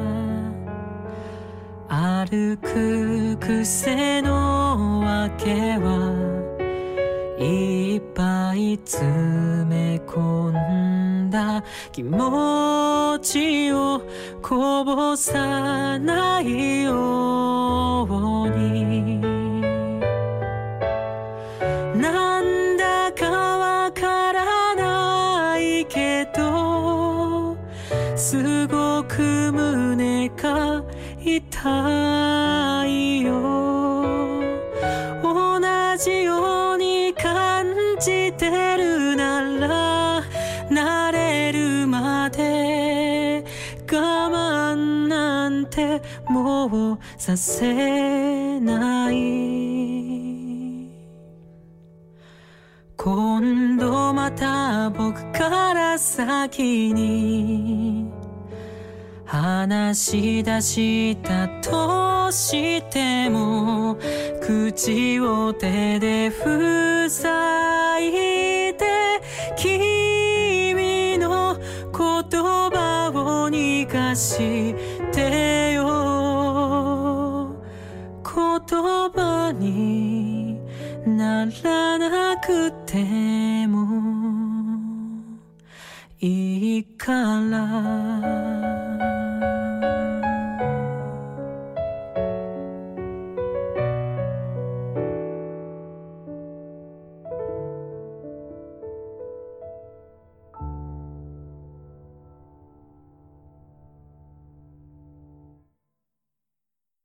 [SPEAKER 3] 歩く癖の訳はいっぱい詰め込んだ気持ちをこぼさないように。なんだかわからないけどすごく胸が痛い。させない。今度また僕から先に話し出したとしても口を手で塞いで君の言葉を逃がしならなくてもいいから。